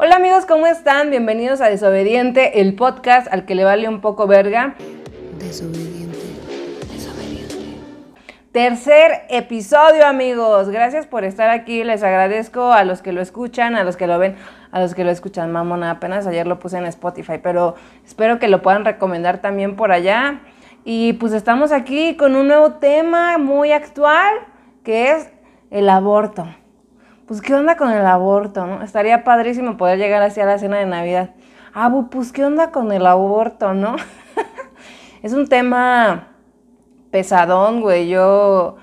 Hola amigos, ¿cómo están? Bienvenidos a Desobediente, el podcast al que le vale un poco verga. Desobediente. Desobediente. Tercer episodio amigos, gracias por estar aquí, les agradezco a los que lo escuchan, a los que lo ven, a los que lo escuchan, mamona, apenas ayer lo puse en Spotify, pero espero que lo puedan recomendar también por allá. Y pues estamos aquí con un nuevo tema muy actual, que es el aborto pues, ¿qué onda con el aborto? No? Estaría padrísimo poder llegar así a la cena de Navidad. Ah, pues, ¿qué onda con el aborto, no? es un tema pesadón, güey. Yo.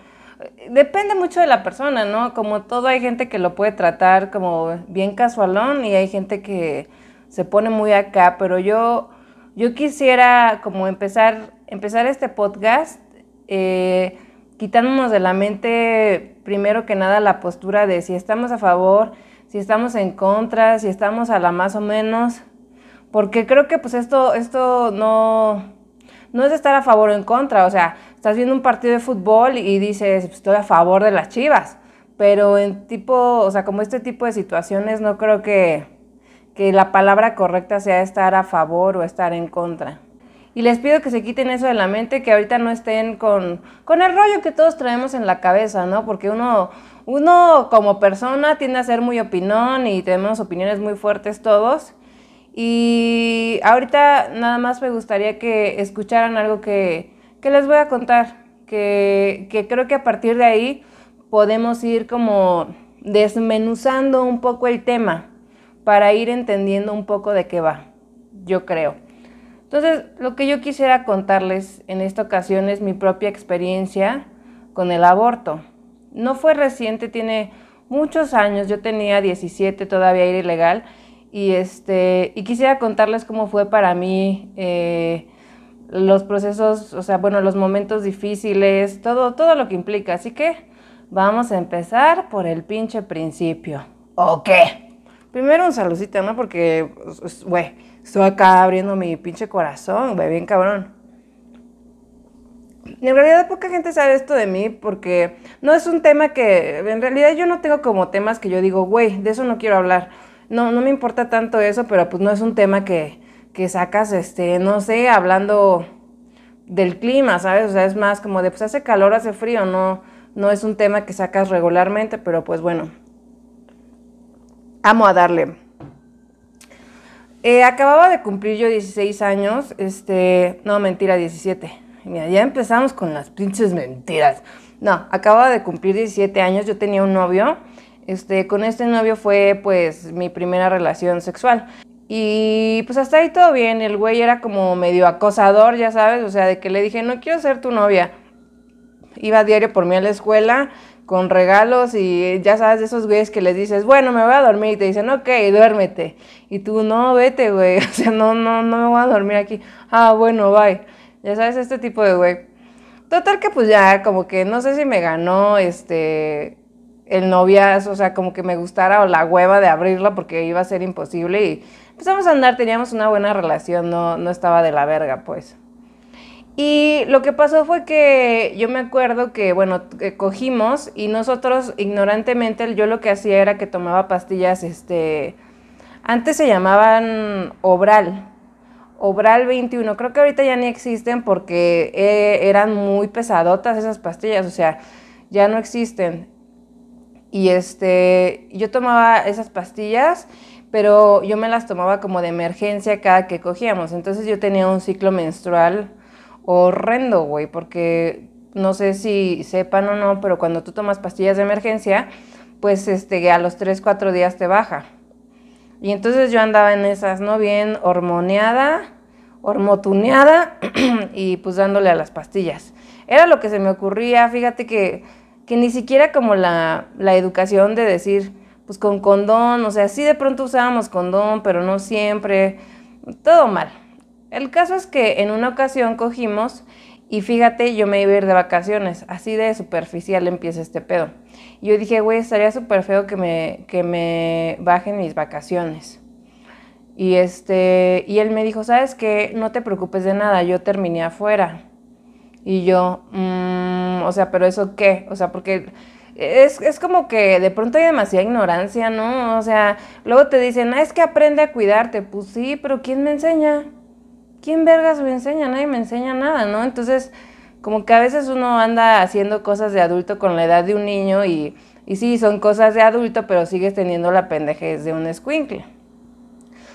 Depende mucho de la persona, ¿no? Como todo, hay gente que lo puede tratar como bien casualón y hay gente que se pone muy acá, pero yo, yo quisiera como empezar, empezar este podcast eh, quitándonos de la mente, primero que nada, la postura de si estamos a favor, si estamos en contra, si estamos a la más o menos, porque creo que pues esto, esto no, no es estar a favor o en contra, o sea, estás viendo un partido de fútbol y dices, pues, estoy a favor de las chivas, pero en tipo, o sea, como este tipo de situaciones no creo que, que la palabra correcta sea estar a favor o estar en contra. Y les pido que se quiten eso de la mente, que ahorita no estén con, con el rollo que todos traemos en la cabeza, ¿no? Porque uno, uno como persona tiende a ser muy opinón y tenemos opiniones muy fuertes todos. Y ahorita nada más me gustaría que escucharan algo que, que les voy a contar, que, que creo que a partir de ahí podemos ir como desmenuzando un poco el tema para ir entendiendo un poco de qué va, yo creo. Entonces, lo que yo quisiera contarles en esta ocasión es mi propia experiencia con el aborto. No fue reciente, tiene muchos años, yo tenía 17, todavía era ilegal, y, este, y quisiera contarles cómo fue para mí eh, los procesos, o sea, bueno, los momentos difíciles, todo, todo lo que implica. Así que vamos a empezar por el pinche principio. ¿O qué? Primero un saludcito, ¿no? Porque, güey Estoy acá abriendo mi pinche corazón, güey, bien cabrón. En realidad poca gente sabe esto de mí porque no es un tema que, en realidad yo no tengo como temas que yo digo, güey, de eso no quiero hablar. No, no me importa tanto eso, pero pues no es un tema que, que sacas, este, no sé, hablando del clima, ¿sabes? O sea, es más como de, pues hace calor, hace frío, no, no es un tema que sacas regularmente, pero pues bueno, amo a darle. Eh, acababa de cumplir yo 16 años, este, no, mentira, 17. Mira, ya empezamos con las pinches mentiras. No, acababa de cumplir 17 años, yo tenía un novio, este, con este novio fue pues mi primera relación sexual. Y pues hasta ahí todo bien, el güey era como medio acosador, ya sabes, o sea, de que le dije, no quiero ser tu novia. Iba a diario por mí a la escuela, con regalos y ya sabes de esos güeyes que les dices, bueno, me voy a dormir y te dicen, ok, duérmete. Y tú, no, vete, güey, o sea, no, no, no me voy a dormir aquí. Ah, bueno, bye. Ya sabes, este tipo de güey. Total que pues ya, como que no sé si me ganó este el noviazgo, o sea, como que me gustara o la hueva de abrirla porque iba a ser imposible y empezamos a andar, teníamos una buena relación, no, no estaba de la verga, pues. Y lo que pasó fue que yo me acuerdo que, bueno, cogimos y nosotros ignorantemente yo lo que hacía era que tomaba pastillas, este, antes se llamaban Obral, Obral 21, creo que ahorita ya ni existen porque eh, eran muy pesadotas esas pastillas, o sea, ya no existen. Y este, yo tomaba esas pastillas, pero yo me las tomaba como de emergencia cada que cogíamos, entonces yo tenía un ciclo menstrual horrendo, güey, porque no sé si sepan o no, pero cuando tú tomas pastillas de emergencia, pues este, a los 3, 4 días te baja. Y entonces yo andaba en esas, ¿no? Bien hormoneada, hormotuneada y pues dándole a las pastillas. Era lo que se me ocurría, fíjate que, que ni siquiera como la, la educación de decir, pues con condón, o sea, sí de pronto usábamos condón, pero no siempre, todo mal. El caso es que en una ocasión cogimos y fíjate, yo me iba a ir de vacaciones, así de superficial empieza este pedo. Yo dije, güey, estaría súper feo que me, que me bajen mis vacaciones. Y, este, y él me dijo, ¿sabes qué? No te preocupes de nada, yo terminé afuera. Y yo, mmm, o sea, pero eso qué? O sea, porque es, es, como que de pronto hay demasiada ignorancia, ¿no? O sea, luego te dicen, ah, es que aprende a cuidarte. Pues sí, pero ¿quién me enseña? ¿Quién vergas me enseña? Nadie me enseña nada, ¿no? Entonces, como que a veces uno anda haciendo cosas de adulto con la edad de un niño y, y sí, son cosas de adulto, pero sigues teniendo la pendejez de un escuincle.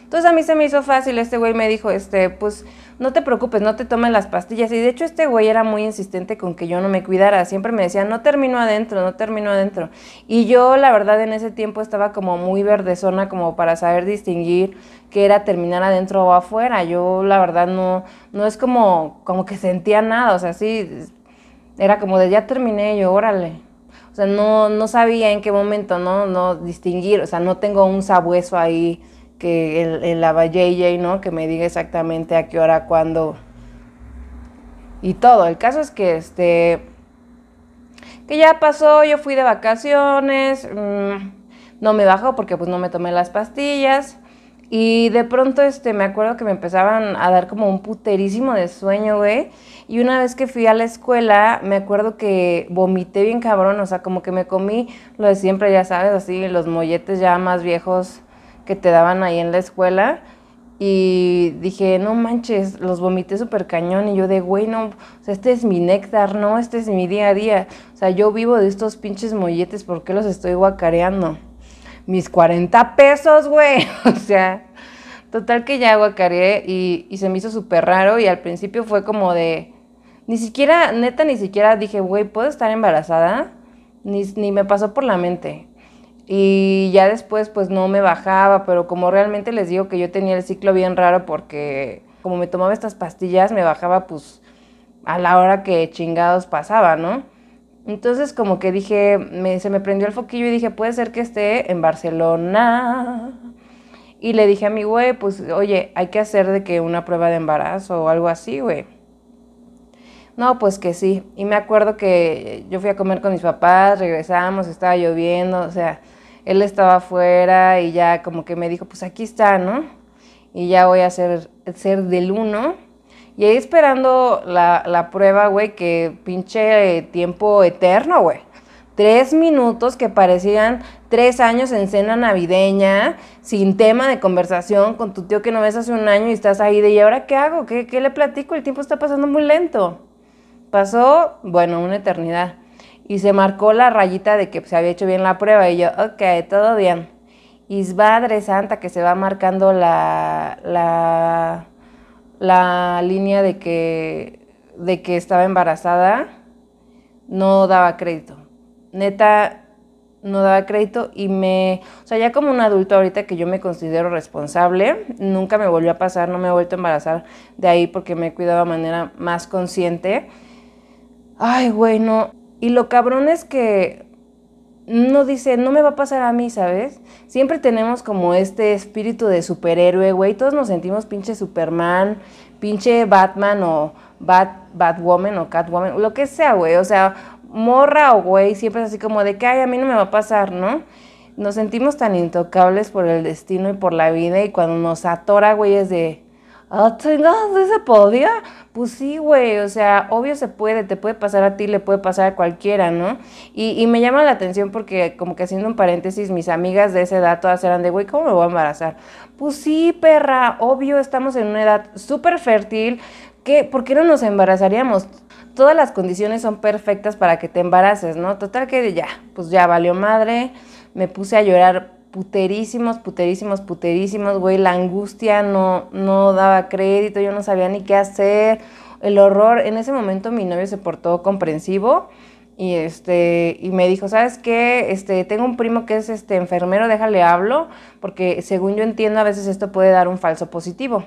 Entonces a mí se me hizo fácil, este güey me dijo, este, pues no te preocupes, no te tomes las pastillas. Y de hecho este güey era muy insistente con que yo no me cuidara. Siempre me decía, no termino adentro, no termino adentro. Y yo la verdad en ese tiempo estaba como muy verdezona como para saber distinguir qué era terminar adentro o afuera. Yo la verdad no, no es como, como que sentía nada, o sea, sí, era como de ya terminé yo, órale. O sea, no, no sabía en qué momento, ¿no? No distinguir, o sea, no tengo un sabueso ahí que el, el la JJ, ¿no? Que me diga exactamente a qué hora, cuándo y todo. El caso es que este que ya pasó, yo fui de vacaciones, mm, no me bajó porque pues no me tomé las pastillas y de pronto este me acuerdo que me empezaban a dar como un puterísimo de sueño, güey. Y una vez que fui a la escuela, me acuerdo que vomité bien cabrón, o sea, como que me comí lo de siempre, ya sabes, así los molletes ya más viejos que te daban ahí en la escuela. Y dije, no manches, los vomité súper cañón. Y yo de, güey, no, o sea, este es mi néctar, no, este es mi día a día. O sea, yo vivo de estos pinches molletes, ¿por qué los estoy guacareando? Mis 40 pesos, güey. O sea, total que ya guacareé y, y se me hizo súper raro. Y al principio fue como de, ni siquiera, neta, ni siquiera dije, güey, ¿puedo estar embarazada? Ni, ni me pasó por la mente. Y ya después pues no me bajaba, pero como realmente les digo que yo tenía el ciclo bien raro porque como me tomaba estas pastillas me bajaba pues a la hora que chingados pasaba, ¿no? Entonces como que dije, se me prendió el foquillo y dije, puede ser que esté en Barcelona. Y le dije a mi güey, pues oye, hay que hacer de que una prueba de embarazo o algo así, güey. No, pues que sí. Y me acuerdo que yo fui a comer con mis papás, regresamos, estaba lloviendo, o sea, él estaba afuera y ya como que me dijo, pues aquí está, ¿no? Y ya voy a hacer, ser del uno. Y ahí esperando la, la prueba, güey, que pinche tiempo eterno, güey. Tres minutos que parecían tres años en cena navideña, sin tema de conversación, con tu tío que no ves hace un año y estás ahí de, ¿y ahora qué hago? ¿Qué, qué le platico? El tiempo está pasando muy lento. Pasó, bueno, una eternidad y se marcó la rayita de que se había hecho bien la prueba y yo, ok, todo bien. Y Madre Santa que se va marcando la, la, la línea de que, de que estaba embarazada, no daba crédito. Neta, no daba crédito y me, o sea, ya como un adulto ahorita que yo me considero responsable, nunca me volvió a pasar, no me he vuelto a embarazar de ahí porque me he cuidado de manera más consciente. Ay, güey, no, y lo cabrón es que no dice, no me va a pasar a mí, ¿sabes? Siempre tenemos como este espíritu de superhéroe, güey. Todos nos sentimos pinche Superman, pinche Batman o Bat, Batwoman o Catwoman, lo que sea, güey. O sea, morra o güey, siempre es así como de que, ay, a mí no me va a pasar, ¿no? Nos sentimos tan intocables por el destino y por la vida y cuando nos atora, güey, es de, ah, chingados, ¿se podía? Pues sí, güey, o sea, obvio se puede, te puede pasar a ti, le puede pasar a cualquiera, ¿no? Y, me llama la atención porque, como que haciendo un paréntesis, mis amigas de esa edad todas eran de, güey, ¿cómo me voy a embarazar? Pues sí, perra, obvio, estamos en una edad súper fértil, ¿qué? ¿por qué no nos embarazaríamos? Todas las condiciones son perfectas para que te embaraces, ¿no? Total que ya, pues ya valió madre, me puse a llorar puterísimos, puterísimos, puterísimos, güey, la angustia no, no daba crédito, yo no sabía ni qué hacer, el horror, en ese momento mi novio se portó comprensivo y este y me dijo, "¿Sabes qué? Este, tengo un primo que es este enfermero, déjale hablo, porque según yo entiendo a veces esto puede dar un falso positivo."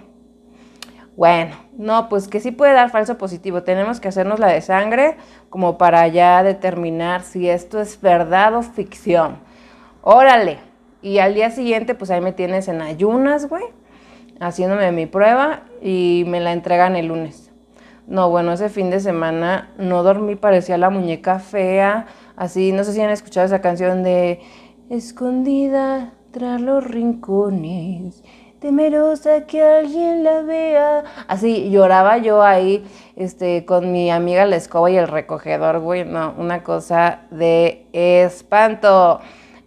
Bueno, no, pues que sí puede dar falso positivo. Tenemos que hacernos la de sangre como para ya determinar si esto es verdad o ficción. Órale, y al día siguiente, pues ahí me tienes en ayunas, güey, haciéndome mi prueba y me la entregan el lunes. No, bueno, ese fin de semana no dormí, parecía la muñeca fea, así, no sé si han escuchado esa canción de Escondida tras los rincones temerosa que alguien la vea. Así lloraba yo ahí, este, con mi amiga la escoba y el recogedor, güey, no, una cosa de espanto.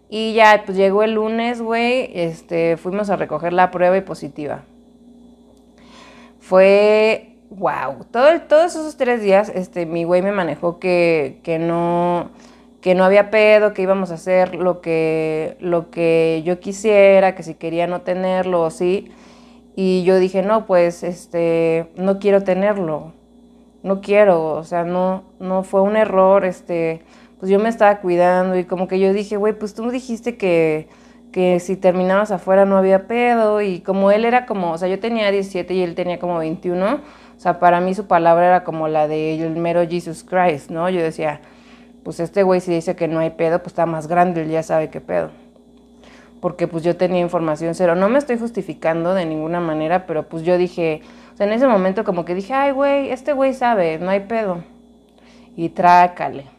Y ya, pues llegó el lunes, güey, este, fuimos a recoger la prueba y positiva. Fue, wow, todo, todos esos tres días, este, mi güey me manejó que, que no que no había pedo, que íbamos a hacer lo que, lo que yo quisiera, que si quería no tenerlo o sí. Y yo dije, no, pues, este, no quiero tenerlo, no quiero, o sea, no, no fue un error, este, pues yo me estaba cuidando y como que yo dije, güey, pues tú dijiste que, que si terminabas afuera no había pedo y como él era como, o sea, yo tenía 17 y él tenía como 21, o sea, para mí su palabra era como la de el mero Jesus Christ, ¿no? Yo decía, pues este güey si dice que no hay pedo, pues está más grande, él ya sabe qué pedo. Porque pues yo tenía información cero. No me estoy justificando de ninguna manera, pero pues yo dije, o sea, en ese momento como que dije, ay güey, este güey sabe, no hay pedo. Y trácale.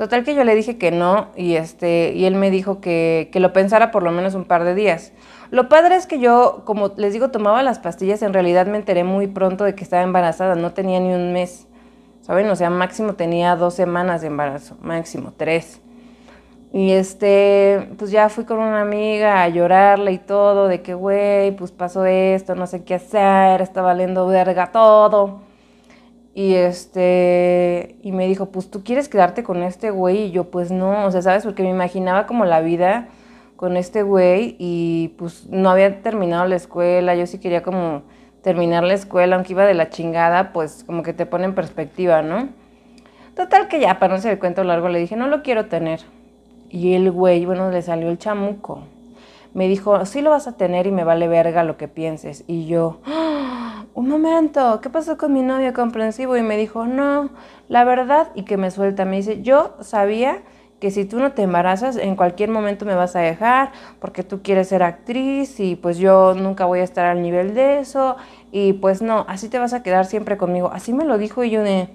Total que yo le dije que no y, este, y él me dijo que, que lo pensara por lo menos un par de días. Lo padre es que yo, como les digo, tomaba las pastillas, en realidad me enteré muy pronto de que estaba embarazada, no tenía ni un mes. ¿saben? O sea, máximo tenía dos semanas de embarazo, máximo tres. Y este, pues ya fui con una amiga a llorarle y todo, de que, güey, pues pasó esto, no sé qué hacer, está valiendo verga todo. Y este, y me dijo, pues tú quieres quedarte con este güey. Y yo, pues no, o sea, ¿sabes? Porque me imaginaba como la vida con este güey y pues no había terminado la escuela, yo sí quería como terminar la escuela, aunque iba de la chingada, pues como que te pone en perspectiva, ¿no? Total que ya, para no ser el cuento largo, le dije, no lo quiero tener. Y el güey, bueno, le salió el chamuco. Me dijo, sí lo vas a tener y me vale verga lo que pienses. Y yo, ¡Ah! Un momento, ¿qué pasó con mi novio comprensivo? Y me dijo, no, la verdad, y que me suelta, me dice, yo sabía que si tú no te embarazas, en cualquier momento me vas a dejar porque tú quieres ser actriz y pues yo nunca voy a estar al nivel de eso y pues no, así te vas a quedar siempre conmigo. Así me lo dijo y yo de,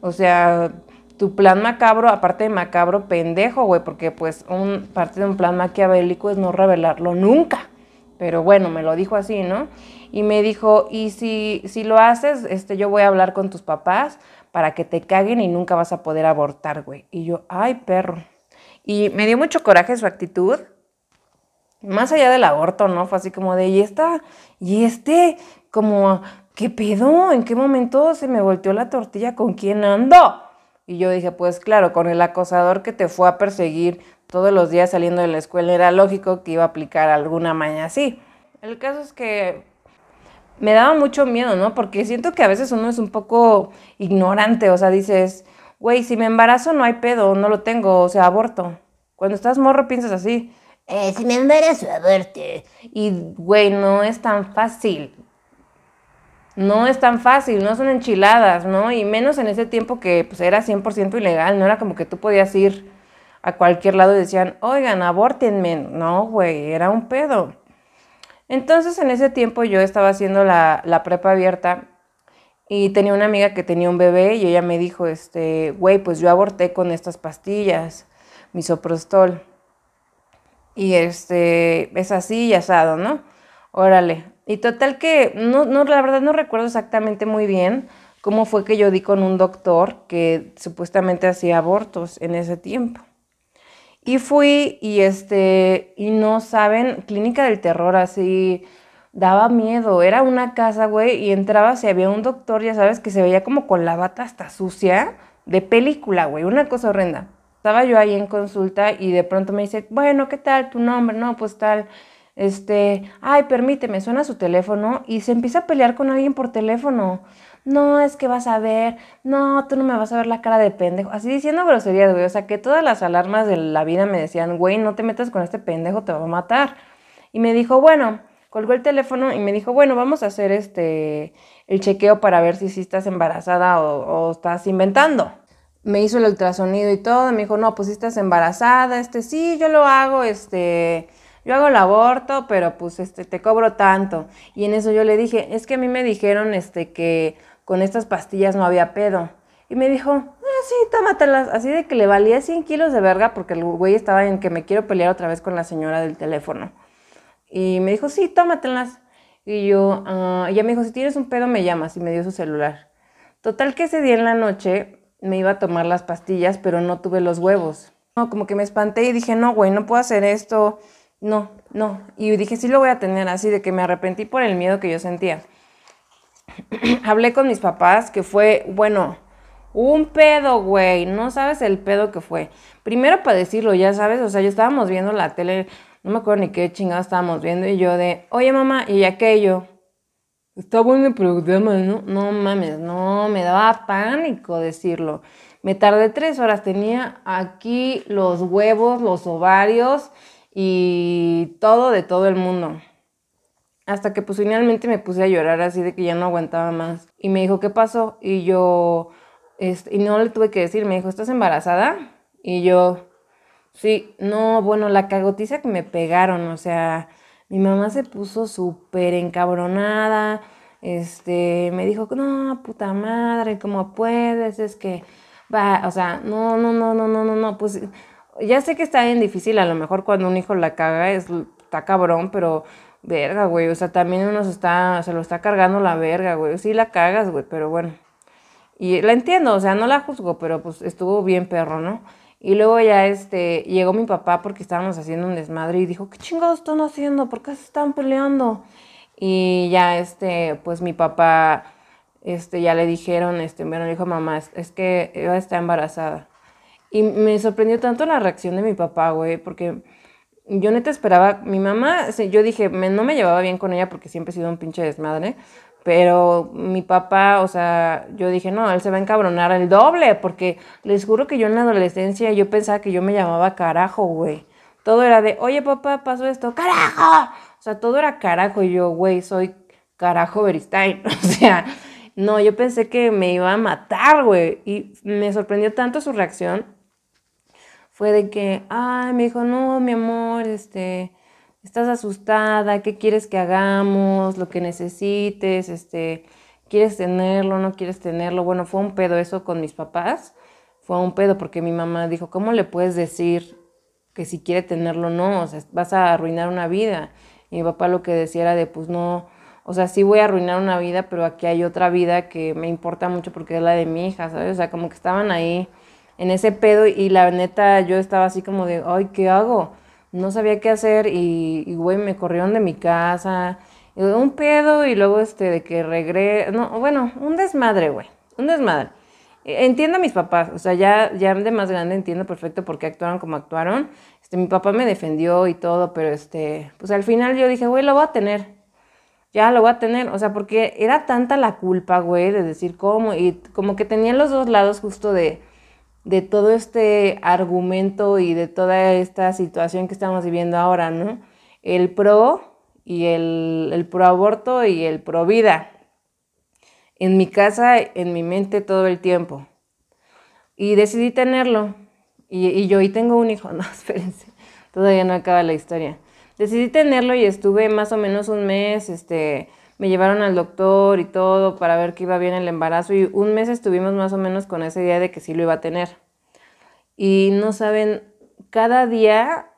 o sea, tu plan macabro, aparte de macabro, pendejo, güey, porque pues un, parte de un plan maquiavélico es no revelarlo nunca. Pero bueno, me lo dijo así, ¿no? Y me dijo, y si, si lo haces, este, yo voy a hablar con tus papás para que te caguen y nunca vas a poder abortar, güey. Y yo, ay, perro. Y me dio mucho coraje su actitud. Más allá del aborto, ¿no? Fue así como de, y esta, y este, como, ¿qué pedo? ¿En qué momento se me volteó la tortilla? ¿Con quién ando? Y yo dije, pues claro, con el acosador que te fue a perseguir todos los días saliendo de la escuela, era lógico que iba a aplicar alguna maña así. El caso es que me daba mucho miedo, ¿no? Porque siento que a veces uno es un poco ignorante, o sea, dices, güey, si me embarazo no hay pedo, no lo tengo, o sea, aborto. Cuando estás morro piensas así, eh, si me embarazo, aborto. Y, güey, no es tan fácil. No es tan fácil, no son enchiladas, ¿no? Y menos en ese tiempo que pues, era 100% ilegal, no era como que tú podías ir a cualquier lado y decían, oigan, abórtenme. No, güey, era un pedo. Entonces en ese tiempo yo estaba haciendo la, prepa abierta y tenía una amiga que tenía un bebé y ella me dijo, este, güey, pues yo aborté con estas pastillas, misoprostol. Y este, es así y asado, ¿no? Órale. Y total que, no, no, la verdad no recuerdo exactamente muy bien cómo fue que yo di con un doctor que supuestamente hacía abortos en ese tiempo. Y fui y este, y no saben, clínica del terror, así, daba miedo. Era una casa, güey, y entrabas y había un doctor, ya sabes, que se veía como con la bata hasta sucia, de película, güey, una cosa horrenda. Estaba yo ahí en consulta y de pronto me dice, bueno, ¿qué tal tu nombre? No, pues tal, este, ay, permíteme, suena su teléfono y se empieza a pelear con alguien por teléfono no, es que vas a ver, no, tú no me vas a ver la cara de pendejo. Así diciendo groserías, güey. O sea, que todas las alarmas de la vida me decían, güey, no te metas con este pendejo, te va a matar. Y me dijo, bueno, colgó el teléfono y me dijo, bueno, vamos a hacer este, el chequeo para ver si sí estás embarazada o, o estás inventando. Me hizo el ultrasonido y todo, me dijo, no, pues si estás embarazada, este, sí, yo lo hago, este, yo hago el aborto, pero pues este, te cobro tanto. Y en eso yo le dije, es que a mí me dijeron, este, que con estas pastillas no había pedo. Y me dijo, ah, sí, tómatelas. Así de que le valía 100 kilos de verga porque el güey estaba en que me quiero pelear otra vez con la señora del teléfono. Y me dijo, sí, tómatelas. Y yo, ah, ella me dijo, si tienes un pedo me llamas y me dio su celular. Total que ese día en la noche me iba a tomar las pastillas, pero no tuve los huevos. No, como que me espanté y dije, no, güey, no puedo hacer esto. No, no. Y dije, sí lo voy a tener así, de que me arrepentí por el miedo que yo sentía. Hablé con mis papás, que fue, bueno, un pedo, güey. No sabes el pedo que fue. Primero para decirlo, ya sabes, o sea, yo estábamos viendo la tele, no me acuerdo ni qué chingada estábamos viendo, y yo de, oye mamá, y aquello. Está bueno el programa, ¿no? No mames, no, me daba pánico decirlo. Me tardé tres horas, tenía aquí los huevos, los ovarios y todo de todo el mundo. Hasta que pues finalmente me puse a llorar así de que ya no aguantaba más. Y me dijo, ¿qué pasó? Y yo, este, y no le tuve que decir, me dijo, ¿estás embarazada? Y yo, sí, no, bueno, la cagotiza que me pegaron, o sea, mi mamá se puso súper encabronada, este, me dijo, no, puta madre, ¿cómo puedes? Es que, va, o sea, no, no, no, no, no, no, no, pues ya sé que está bien difícil, a lo mejor cuando un hijo la caga, es, está cabrón, pero, verga, güey, o sea, también uno se está, se lo está cargando la verga, güey, sí la cagas, güey, pero bueno, y la entiendo, o sea, no la juzgo, pero pues estuvo bien perro, ¿no? Y luego ya este, llegó mi papá porque estábamos haciendo un desmadre y dijo, ¿qué chingados están haciendo? ¿Por qué se están peleando? Y ya este, pues mi papá, este, ya le dijeron, este, bueno, dijo mamá, es, que ella está embarazada. Y me sorprendió tanto la reacción de mi papá, güey, porque yo neta esperaba, mi mamá, yo dije, no me llevaba bien con ella porque siempre he sido un pinche desmadre, pero mi papá, o sea, yo dije, no, él se va a encabronar el doble, porque les juro que yo en la adolescencia yo pensaba que yo me llamaba carajo, güey. Todo era de, oye papá, pasó esto, carajo. O sea, todo era carajo y yo, güey, soy carajo Beristain. O sea, no, yo pensé que me iba a matar, güey. Y me sorprendió tanto su reacción. Fue de que, ay, me dijo, no, mi amor, este, estás asustada, ¿qué quieres que hagamos? Lo que necesites, este, ¿quieres tenerlo? ¿No quieres tenerlo? Bueno, fue un pedo eso con mis papás. Fue un pedo porque mi mamá dijo, ¿cómo le puedes decir que si quiere tenerlo no? O sea, vas a arruinar una vida. Y mi papá lo que decía era de, pues no, o sea, sí voy a arruinar una vida, pero aquí hay otra vida que me importa mucho porque es la de mi hija, ¿sabes? O sea, como que estaban ahí en ese pedo y la neta yo estaba así como de, ay, ¿qué hago? no sabía qué hacer y, güey, me corrieron de mi casa. un pedo y luego este de que regre... No, bueno, un desmadre, güey. Un desmadre. Entiendo a mis papás, o sea, ya, ya de más grande entiendo perfecto por qué actuaron como actuaron. Este, mi papá me defendió y todo, pero este, pues al final yo dije, güey, lo voy a tener. Ya lo voy a tener, o sea, porque era tanta la culpa, güey, de decir cómo, y como que tenía los dos lados justo de, de todo este argumento y de toda esta situación que estamos viviendo ahora, ¿no? El pro y el, el pro aborto y el pro vida. En mi casa, en mi mente todo el tiempo. Y decidí tenerlo. Y, y yo, y tengo un hijo, no, espérense, todavía no acaba la historia. Decidí tenerlo y estuve más o menos un mes, este, me llevaron al doctor y todo para ver que iba bien el embarazo y un mes estuvimos más o menos con esa idea de que sí lo iba a tener. Y no saben, cada día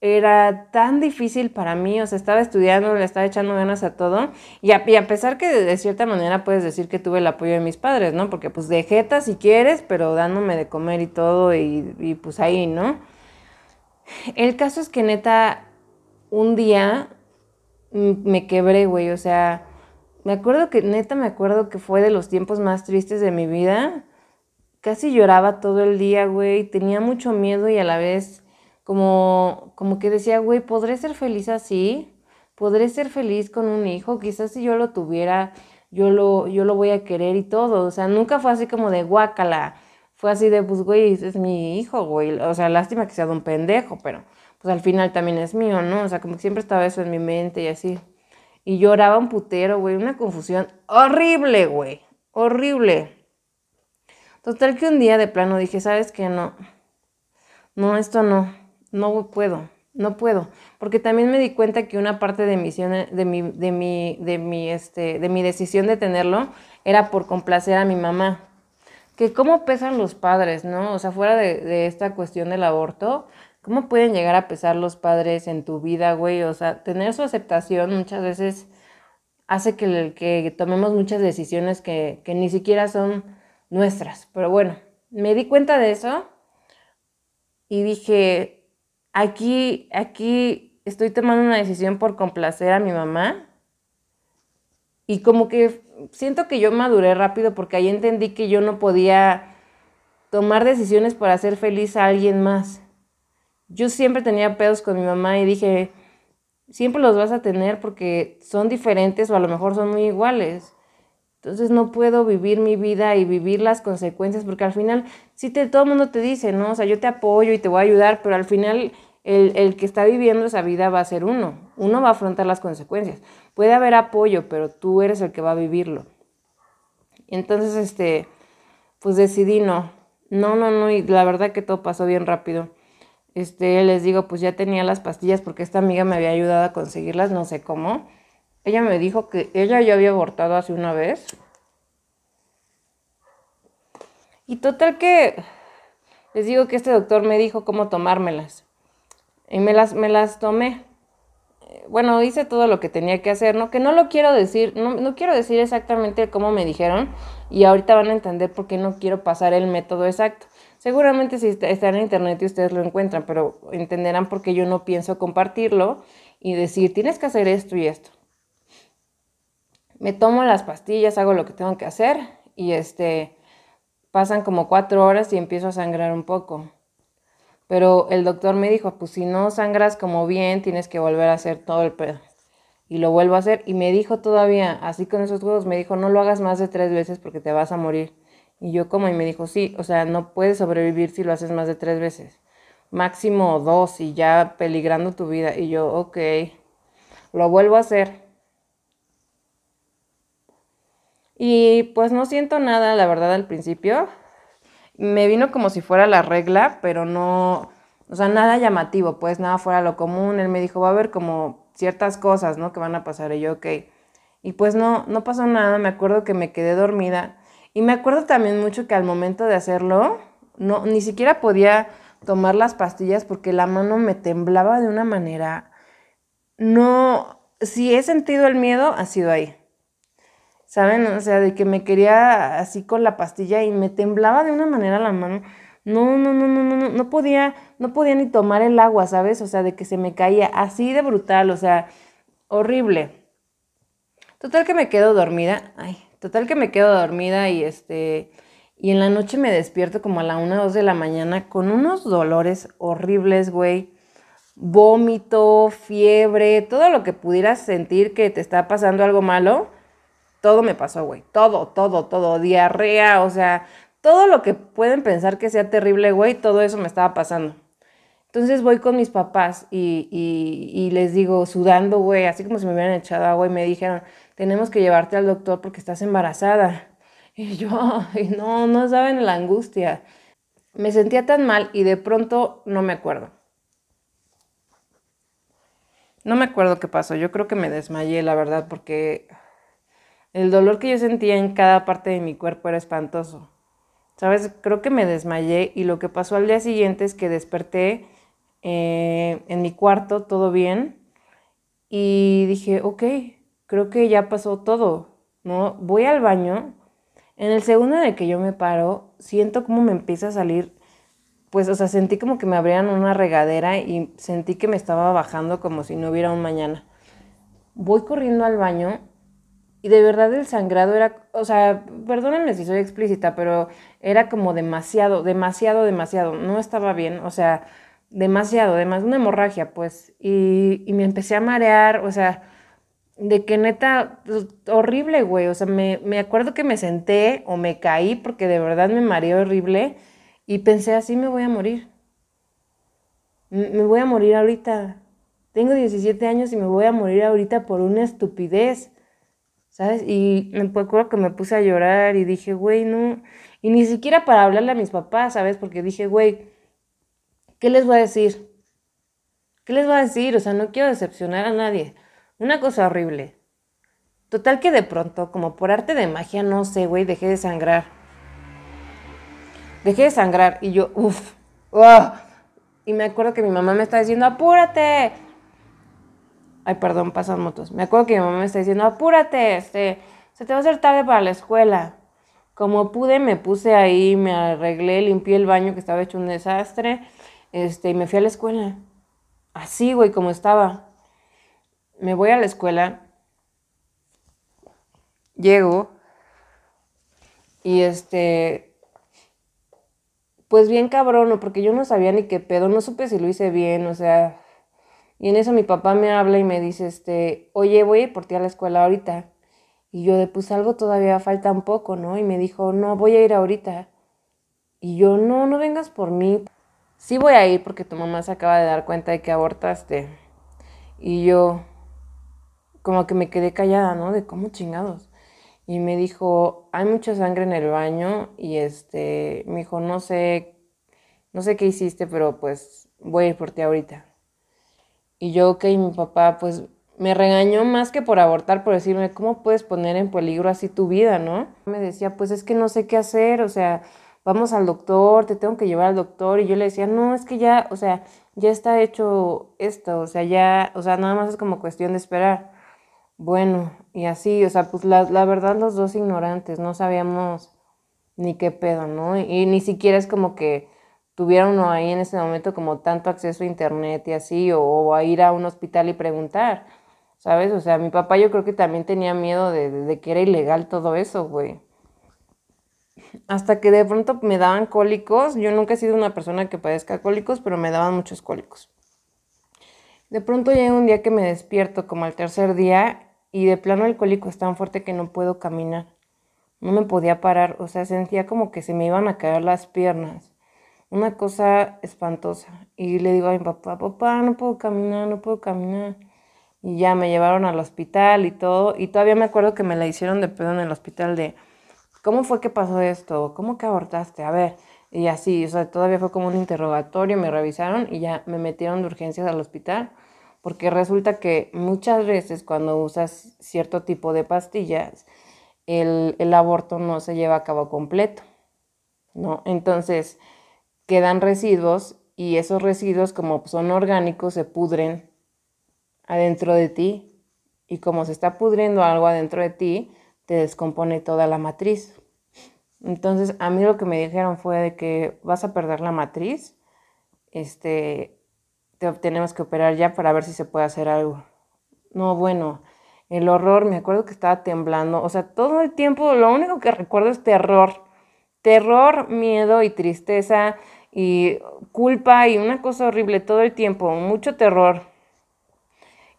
era tan difícil para mí, o sea, estaba estudiando, le estaba echando ganas a todo, y a, pesar que de, cierta manera puedes decir que tuve el apoyo de mis padres, ¿no? Porque pues de jeta si quieres, pero dándome de comer y todo, y, y pues ahí, ¿no? El caso es que neta, un día me quebré, güey. O sea, me acuerdo que, neta, me acuerdo que fue de los tiempos más tristes de mi vida. Casi lloraba todo el día, güey. Tenía mucho miedo y a la vez como, como que decía, güey, ¿podré ser feliz así? ¿Podré ser feliz con un hijo? Quizás si yo lo tuviera, yo lo, yo lo voy a querer y todo. O sea, nunca fue así como de guácala. Fue así de, pues, güey, es mi hijo, güey. O sea, lástima que sea de un pendejo, pero pues al final también es mío, ¿no? O sea, como que siempre estaba eso en mi mente y así. Y lloraba un putero, güey, una confusión horrible, güey, horrible. Total que un día de plano dije, ¿sabes qué? No, no, esto no, no puedo, no puedo. Porque también me di cuenta que una parte de, de, mi, de, mi, de, mi, este, de mi decisión de tenerlo era por complacer a mi mamá. Que cómo pesan los padres, ¿no? O sea, fuera de, de esta cuestión del aborto, ¿Cómo pueden llegar a pesar los padres en tu vida, güey? O sea, tener su aceptación muchas veces hace que, tomemos muchas decisiones que, que ni siquiera son nuestras. Pero bueno, me di cuenta de eso y dije, aquí, aquí estoy tomando una decisión por complacer a mi mamá. Y como que siento que yo maduré rápido porque ahí entendí que yo no podía tomar decisiones para hacer feliz a alguien más. Yo siempre tenía pedos con mi mamá y dije, siempre los vas a tener porque son diferentes o a lo mejor son muy iguales. Entonces no puedo vivir mi vida y vivir las consecuencias porque al final, sí, te, todo el mundo te dice, ¿no? O sea, yo te apoyo y te voy a ayudar, pero al final el, el, que está viviendo esa vida va a ser uno. Uno va a afrontar las consecuencias. Puede haber apoyo, pero tú eres el que va a vivirlo. Entonces, este, pues decidí no. No, no, no, y la verdad que todo pasó bien rápido. Este, les digo, pues ya tenía las pastillas porque esta amiga me había ayudado a conseguirlas, no sé cómo. Ella me dijo que ella ya había abortado hace una vez. Y total que les digo que este doctor me dijo cómo tomármelas. Y me las, me las tomé. Bueno, hice todo lo que tenía que hacer, ¿no? Que no lo quiero decir, no, no quiero decir exactamente cómo me dijeron. Y ahorita van a entender por qué no quiero pasar el método exacto. Seguramente si está en internet y ustedes lo encuentran, pero entenderán por qué yo no pienso compartirlo y decir, tienes que hacer esto y esto me tomo las pastillas, hago lo que tengo que hacer y este, pasan como cuatro horas y empiezo a sangrar un poco. Pero el doctor me dijo, pues si no sangras como bien, tienes que volver a hacer todo el pedo. Y lo vuelvo a hacer. Y me dijo todavía, así con esos huevos, me dijo, no lo hagas más de tres veces porque te vas a morir. Y yo como, y me dijo, sí, o sea, no puedes sobrevivir si lo haces más de tres veces. Máximo dos y ya peligrando tu vida. Y yo, ok, lo vuelvo a hacer. Y pues no siento nada, la verdad, al principio. Me vino como si fuera la regla, pero no, o sea, nada llamativo, pues nada fuera lo común. Él me dijo, va a haber como ciertas cosas, ¿no? Que van a pasar. Y yo, ok. Y pues no, no pasó nada. Me acuerdo que me quedé dormida. Y me acuerdo también mucho que al momento de hacerlo, no, ni siquiera podía tomar las pastillas porque la mano me temblaba de una manera. No, si he sentido el miedo, ha sido ahí. ¿saben? O sea, de que me quería así con la pastilla y me temblaba de una manera la mano. No, no, no, no, no, no podía, no podía ni tomar el agua, ¿sabes? O sea, de que se me caía así de brutal, o sea, horrible. Total que me quedo dormida, ay, total que me quedo dormida y este, y en la noche me despierto como a la 1 o 2 de la mañana con unos dolores horribles, güey. Vómito, fiebre, todo lo que pudieras sentir que te está pasando algo malo todo me pasó, güey. Todo, todo, todo. Diarrea, o sea, todo lo que pueden pensar que sea terrible, güey, todo eso me estaba pasando. Entonces voy con mis papás y, y, les digo, sudando, güey, así como si me hubieran echado agua y me dijeron, tenemos que llevarte al doctor porque estás embarazada. Y yo, ay, no, no saben la angustia. Me sentía tan mal y de pronto no me acuerdo. No me acuerdo qué pasó. Yo creo que me desmayé, la verdad, porque el dolor que yo sentía en cada parte de mi cuerpo era espantoso. ¿Sabes? Creo que me desmayé y lo que pasó al día siguiente es que desperté eh, en mi cuarto, todo bien, y dije, ok, creo que ya pasó todo, ¿no? Voy al baño. En el segundo el que yo me paro, siento como me empieza a salir, pues, o sea, sentí como que me abrían una regadera y sentí que me estaba bajando como si no hubiera un mañana. Voy corriendo al baño y de verdad el sangrado era, o sea, perdónenme si soy explícita, pero era como demasiado, demasiado, demasiado. No estaba bien, o sea, demasiado, además una hemorragia, pues. Y, y me empecé a marear, o sea, de que neta, pues, horrible, güey. O sea, me, me acuerdo que me senté o me caí porque de verdad me mareé horrible y pensé, así me voy a morir. Me voy a morir ahorita. Tengo 17 años y me voy a morir ahorita por una estupidez. ¿sabes? Y me acuerdo que me puse a llorar y dije, güey, no. Y ni siquiera para hablarle a mis papás, ¿sabes? Porque dije, güey, ¿qué les voy a decir? ¿Qué les voy a decir? O sea, no quiero decepcionar a nadie. Una cosa horrible. Total que de pronto, como por arte de magia, no sé, güey, dejé de sangrar. Dejé de sangrar y yo, uff, Y me acuerdo que mi mamá me está diciendo, apúrate. Ay, perdón, pasan motos. Me acuerdo que mi mamá me está diciendo, apúrate, este, se te va a hacer tarde para la escuela. Como pude, me puse ahí, me arreglé, limpié el baño que estaba hecho un desastre, este, y me fui a la escuela. Así, güey, como estaba. Me voy a la escuela, llego, y este, pues bien cabrón, porque yo no sabía ni qué pedo, no supe si lo hice bien, o sea, y en eso mi papá me habla y me dice, este, oye, voy a ir por ti a la escuela ahorita. Y yo de, pues algo todavía falta un poco, ¿no? Y me dijo, no, voy a ir ahorita. Y yo, no, no vengas por mí. Sí voy a ir porque tu mamá se acaba de dar cuenta de que abortaste. Y yo, como que me quedé callada, ¿no? De cómo chingados. Y me dijo, hay mucha sangre en el baño y este, me dijo, no sé, no sé qué hiciste, pero pues voy a ir por ti ahorita. Y yo, ok, mi papá pues me regañó más que por abortar, por decirme, ¿cómo puedes poner en peligro así tu vida, no? Me decía, pues es que no sé qué hacer, o sea, vamos al doctor, te tengo que llevar al doctor. Y yo le decía, no, es que ya, o sea, ya está hecho esto, o sea, ya, o sea, nada más es como cuestión de esperar. Bueno, y así, o sea, pues la, la verdad los dos ignorantes, no sabíamos ni qué pedo, ¿no? Y, ni siquiera es como que tuvieron ahí en ese momento como tanto acceso a internet y así, o, a ir a un hospital y preguntar ¿sabes? O sea, mi papá yo creo que también tenía miedo de, que era ilegal todo eso, güey. Hasta que de pronto me daban cólicos. Yo nunca he sido una persona que padezca cólicos, pero me daban muchos cólicos. De pronto llega un día que me despierto, como al tercer día, y de plano el cólico es tan fuerte que no puedo caminar. No me podía parar, o sea, sentía como que se me iban a caer las piernas. Una cosa espantosa. Y le digo a mi papá, papá, no puedo caminar, no puedo caminar. Y ya me llevaron al hospital y todo. Y todavía me acuerdo que me la hicieron de pedo en el hospital de, ¿cómo fue que pasó esto? ¿Cómo que abortaste? A ver. Y así, o sea, todavía fue como un interrogatorio, me revisaron y ya me metieron de urgencias al hospital. Porque resulta que muchas veces cuando usas cierto tipo de pastillas, el, el aborto no se lleva a cabo completo. ¿no? Entonces, quedan residuos y esos residuos, como son orgánicos, se pudren adentro de ti y como se está pudriendo algo adentro de ti, te descompone toda la matriz. Entonces, a mí lo que me dijeron fue de que vas a perder la matriz, este, te, tenemos que operar ya para ver si se puede hacer algo. No, bueno, el horror, me acuerdo que estaba temblando, o sea, todo el tiempo lo único que recuerdo es terror, terror, miedo y tristeza y culpa y una cosa horrible todo el tiempo, mucho terror.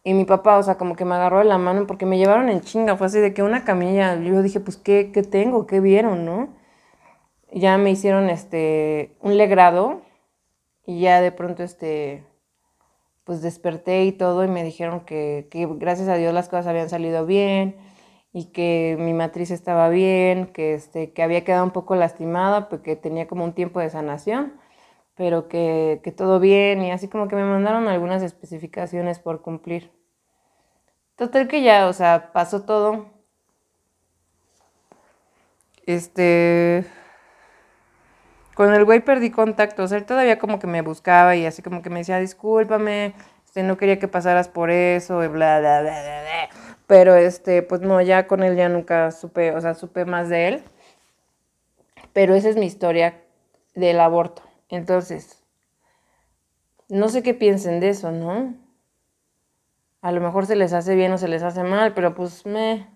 Y mi papá, o sea, como que me agarró de la mano porque me llevaron en chinga. Fue así de que una camilla, yo dije, pues, ¿qué, qué tengo? ¿Qué vieron, no? ya me hicieron este, un legrado y ya de pronto, este, pues desperté y todo y me dijeron que, que gracias a Dios las cosas habían salido bien y que mi matriz estaba bien, que, este, que había quedado un poco lastimada porque tenía como un tiempo de sanación pero que, todo bien y así como que me mandaron algunas especificaciones por cumplir. Total que ya, o sea, pasó todo. Este... Con el güey perdí contacto, o sea, él todavía como que me buscaba y así como que me decía, discúlpame, este, no quería que pasaras por eso, y bla, bla, bla, bla, bla. Pero, este, pues no, ya con él ya nunca supe, o sea, supe más de él. Pero esa es mi historia del aborto. Entonces, no sé qué piensen de eso, ¿no? A lo mejor se les hace bien o se les hace mal, pero pues me...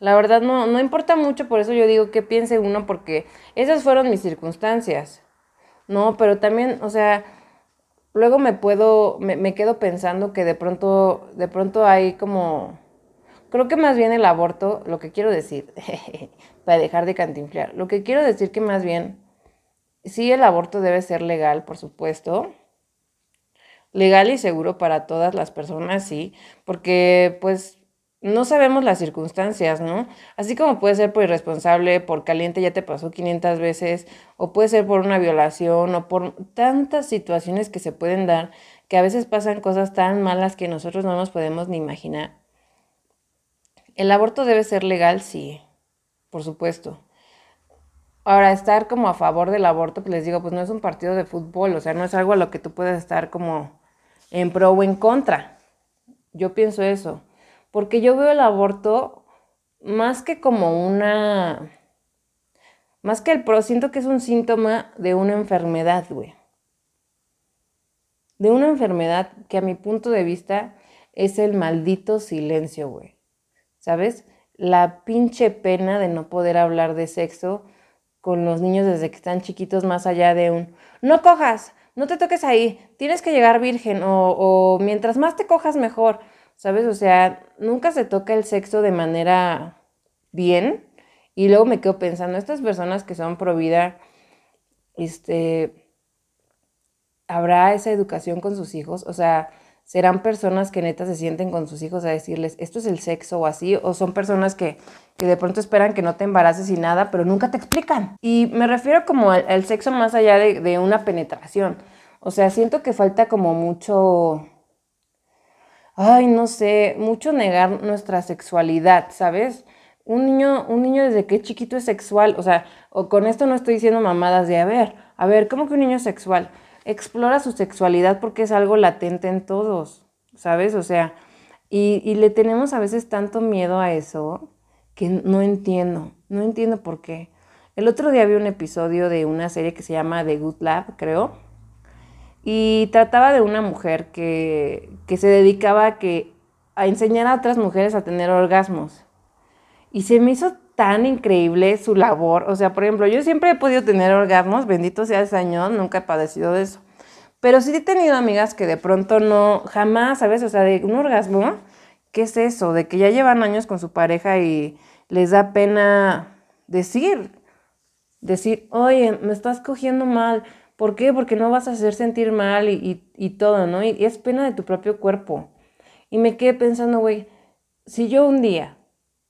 La verdad no, no importa mucho, por eso yo digo que piense uno, porque esas fueron mis circunstancias, ¿no? Pero también, o sea, luego me puedo, me, me quedo pensando que de pronto, de pronto hay como... Creo que más bien el aborto, lo que quiero decir, para dejar de cantinflar, lo que quiero decir que más bien sí el aborto debe ser legal, por supuesto. Legal y seguro para todas las personas, sí, porque pues no sabemos las circunstancias, ¿no? Así como puede ser por irresponsable, por caliente ya te pasó 500 veces, o puede ser por una violación, o por tantas situaciones que se pueden dar, que a veces pasan cosas tan malas que nosotros no nos podemos ni imaginar. El aborto debe ser legal, sí, por supuesto Ahora, estar como a favor del aborto, pues les digo, pues no es un partido de fútbol, o sea, no es algo a lo que tú puedes estar como en pro o en contra. Yo pienso eso, porque yo veo el aborto más que como una, más que el pro, siento que es un síntoma de una enfermedad, güey. De una enfermedad que a mi punto de vista es el maldito silencio, güey. ¿Sabes? La pinche pena de no poder hablar de sexo con los niños desde que están chiquitos, más allá de un, no cojas, no te toques ahí, tienes que llegar virgen o, o mientras más te cojas mejor, ¿sabes? O sea, nunca se toca el sexo de manera bien y luego me quedo pensando, estas personas que son pro vida, este, ¿habrá esa educación con sus hijos? O sea, serán personas que neta se sienten con sus hijos a decirles, esto es el sexo o así, o son personas que, de pronto esperan que no te embaraces y nada, pero nunca te explican. Y me refiero como al, sexo más allá de, de, una penetración. O sea, siento que falta como mucho, ay, no sé, mucho negar nuestra sexualidad, ¿sabes? Un niño, un niño desde que es chiquito es sexual, o sea, o con esto no estoy diciendo mamadas de, a ver, a ver, ¿cómo que un niño sexual? explora su sexualidad porque es algo latente en todos, ¿sabes? O sea, y, le tenemos a veces tanto miedo a eso que no entiendo, no entiendo por qué. El otro día vi un episodio de una serie que se llama The Good Lab, creo, y trataba de una mujer que, que se dedicaba a, que, a enseñar a otras mujeres a tener orgasmos. Y se me hizo tan increíble su labor. O sea, por ejemplo, yo siempre he podido tener orgasmos, bendito sea el Señor, nunca he padecido de eso. Pero sí he tenido amigas que de pronto no, jamás, ¿sabes? O sea, de un orgasmo, ¿qué es eso? De que ya llevan años con su pareja y les da pena decir, decir, oye, me estás cogiendo mal. ¿Por qué? Porque no vas a hacer sentir mal y, todo, ¿no? y es pena de tu propio cuerpo. Y me quedé pensando, güey, si yo un día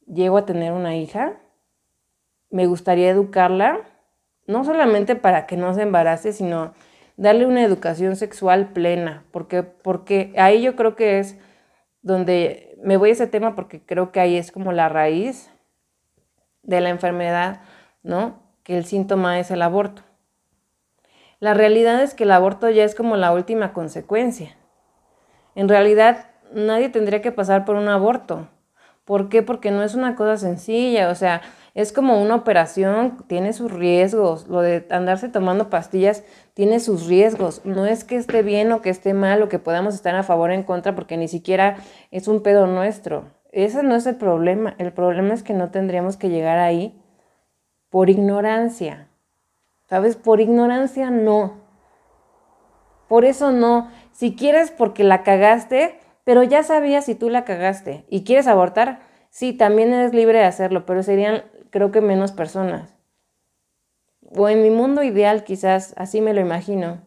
llego a tener una hija, me gustaría educarla, no solamente para que no se embarace, sino darle una educación sexual plena, porque, porque ahí yo creo que es donde me voy a ese tema porque creo que ahí es como la raíz de la enfermedad, ¿no? Que el síntoma es el aborto. La realidad es que el aborto ya es como la última consecuencia. En realidad, nadie tendría que pasar por un aborto. ¿Por qué? Porque no es una cosa sencilla, o sea, es como una operación, tiene sus riesgos. Lo de andarse tomando pastillas tiene sus riesgos. No es que esté bien o que esté mal o que podamos estar a favor o en contra, porque ni siquiera es un pedo nuestro. Ese no es el problema. El problema es que no tendríamos que llegar ahí por ignorancia. ¿Sabes? Por ignorancia no. Por eso no. Si quieres porque la cagaste, pero ya sabías si tú la cagaste y quieres abortar, sí, también eres libre de hacerlo, pero serían creo que menos personas. O en mi mundo ideal quizás, así me lo imagino.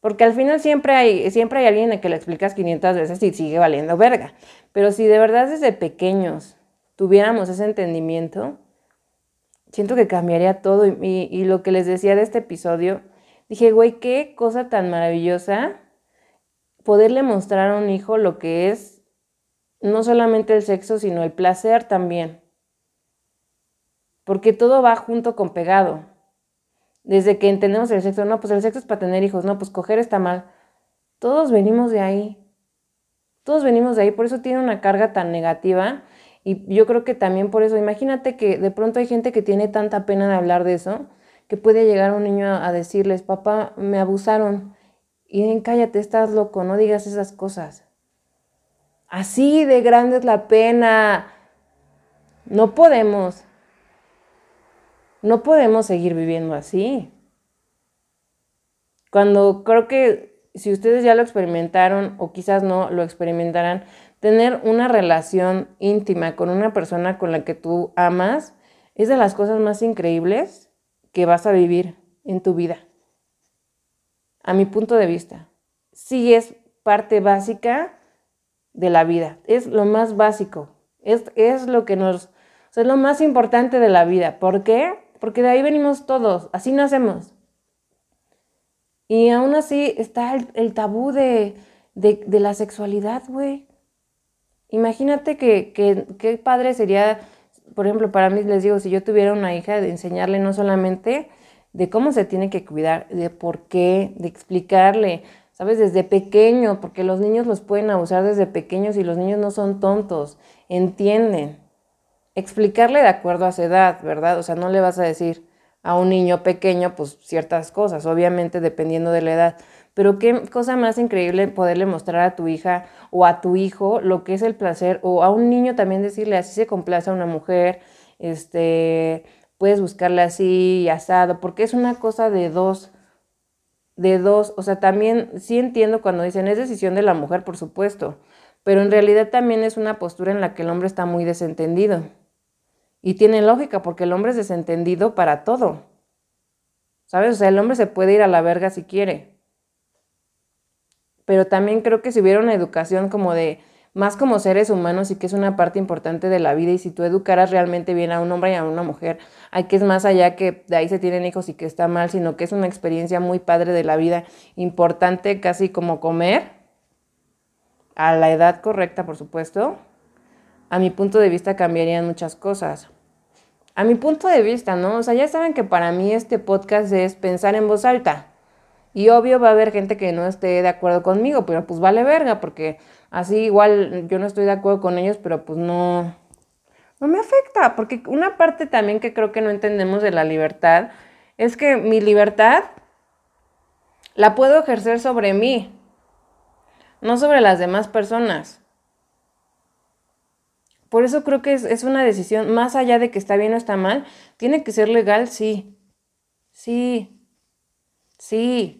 Porque al final siempre hay, siempre hay alguien a que le explicas 500 veces y sigue valiendo verga. Pero si de verdad desde pequeños tuviéramos ese entendimiento, siento que cambiaría todo. Y, y lo que les decía de este episodio, dije, güey, qué cosa tan maravillosa poderle mostrar a un hijo lo que es no solamente el sexo, sino el placer también. Porque todo va junto con pegado. Desde que entendemos el sexo, no, pues el sexo es para tener hijos, no, pues coger está mal. Todos venimos de ahí. Todos venimos de ahí, por eso tiene una carga tan negativa. Y yo creo que también por eso, imagínate que de pronto hay gente que tiene tanta pena de hablar de eso, que puede llegar un niño a, decirles, papá, me abusaron, y cállate, estás loco, no digas esas cosas. Así de grande es la pena. No podemos. No podemos seguir viviendo así. Cuando creo que si ustedes ya lo experimentaron o quizás no lo experimentarán, tener una relación íntima con una persona con la que tú amas es de las cosas más increíbles que vas a vivir en tu vida a mi punto de vista. Sí es parte básica de la vida, es lo más básico, es, es lo que nos, es lo más importante de la vida. ¿Por qué? Porque de ahí venimos todos, así nacemos. Y aún así está el, tabú de, la sexualidad, güey. Imagínate que, qué padre sería por ejemplo, para mí les digo, si yo tuviera una hija, de enseñarle no solamente de cómo se tiene que cuidar, de por qué, de explicarle, ¿sabes? Desde pequeño, porque los niños los pueden abusar desde pequeños y los niños no son tontos, entienden. Explicarle de acuerdo a su edad, ¿verdad? O sea, no le vas a decir a un niño pequeño, pues ciertas cosas, obviamente dependiendo de la edad. Pero qué cosa más increíble poderle mostrar a tu hija o a tu hijo lo que es el placer, o a un niño también decirle así se complace a una mujer, este, puedes buscarle así asado, porque es una cosa de dos, de dos, o sea, también sí entiendo cuando dicen es decisión de la mujer, por supuesto, pero en realidad también es una postura en la que el hombre está muy desentendido. Y tiene lógica, porque el hombre es desentendido para todo. ¿Sabes? O sea, el hombre se puede ir a la verga si quiere. Pero también creo que si hubiera una educación como de, más como seres humanos y que es una parte importante de la vida y si tú educaras realmente bien a un hombre y a una mujer, hay que es más allá que de ahí se tienen hijos y que está mal, sino que es una experiencia muy padre de la vida, importante casi como comer, a la edad correcta, por supuesto, a mi punto de vista cambiarían muchas cosas. A mi punto de vista, ¿no? O sea, ya saben que para mí este podcast es pensar en voz alta. Y obvio va a haber gente que no esté de acuerdo conmigo, pero pues vale verga, porque así igual yo no estoy de acuerdo con ellos, pero pues no, no me afecta, porque una parte también que creo que no entendemos de la libertad es que mi libertad la puedo ejercer sobre mí, no sobre las demás personas. Por eso creo que es, una decisión, más allá de que está bien o está mal, tiene que ser legal, sí. Sí. Sí.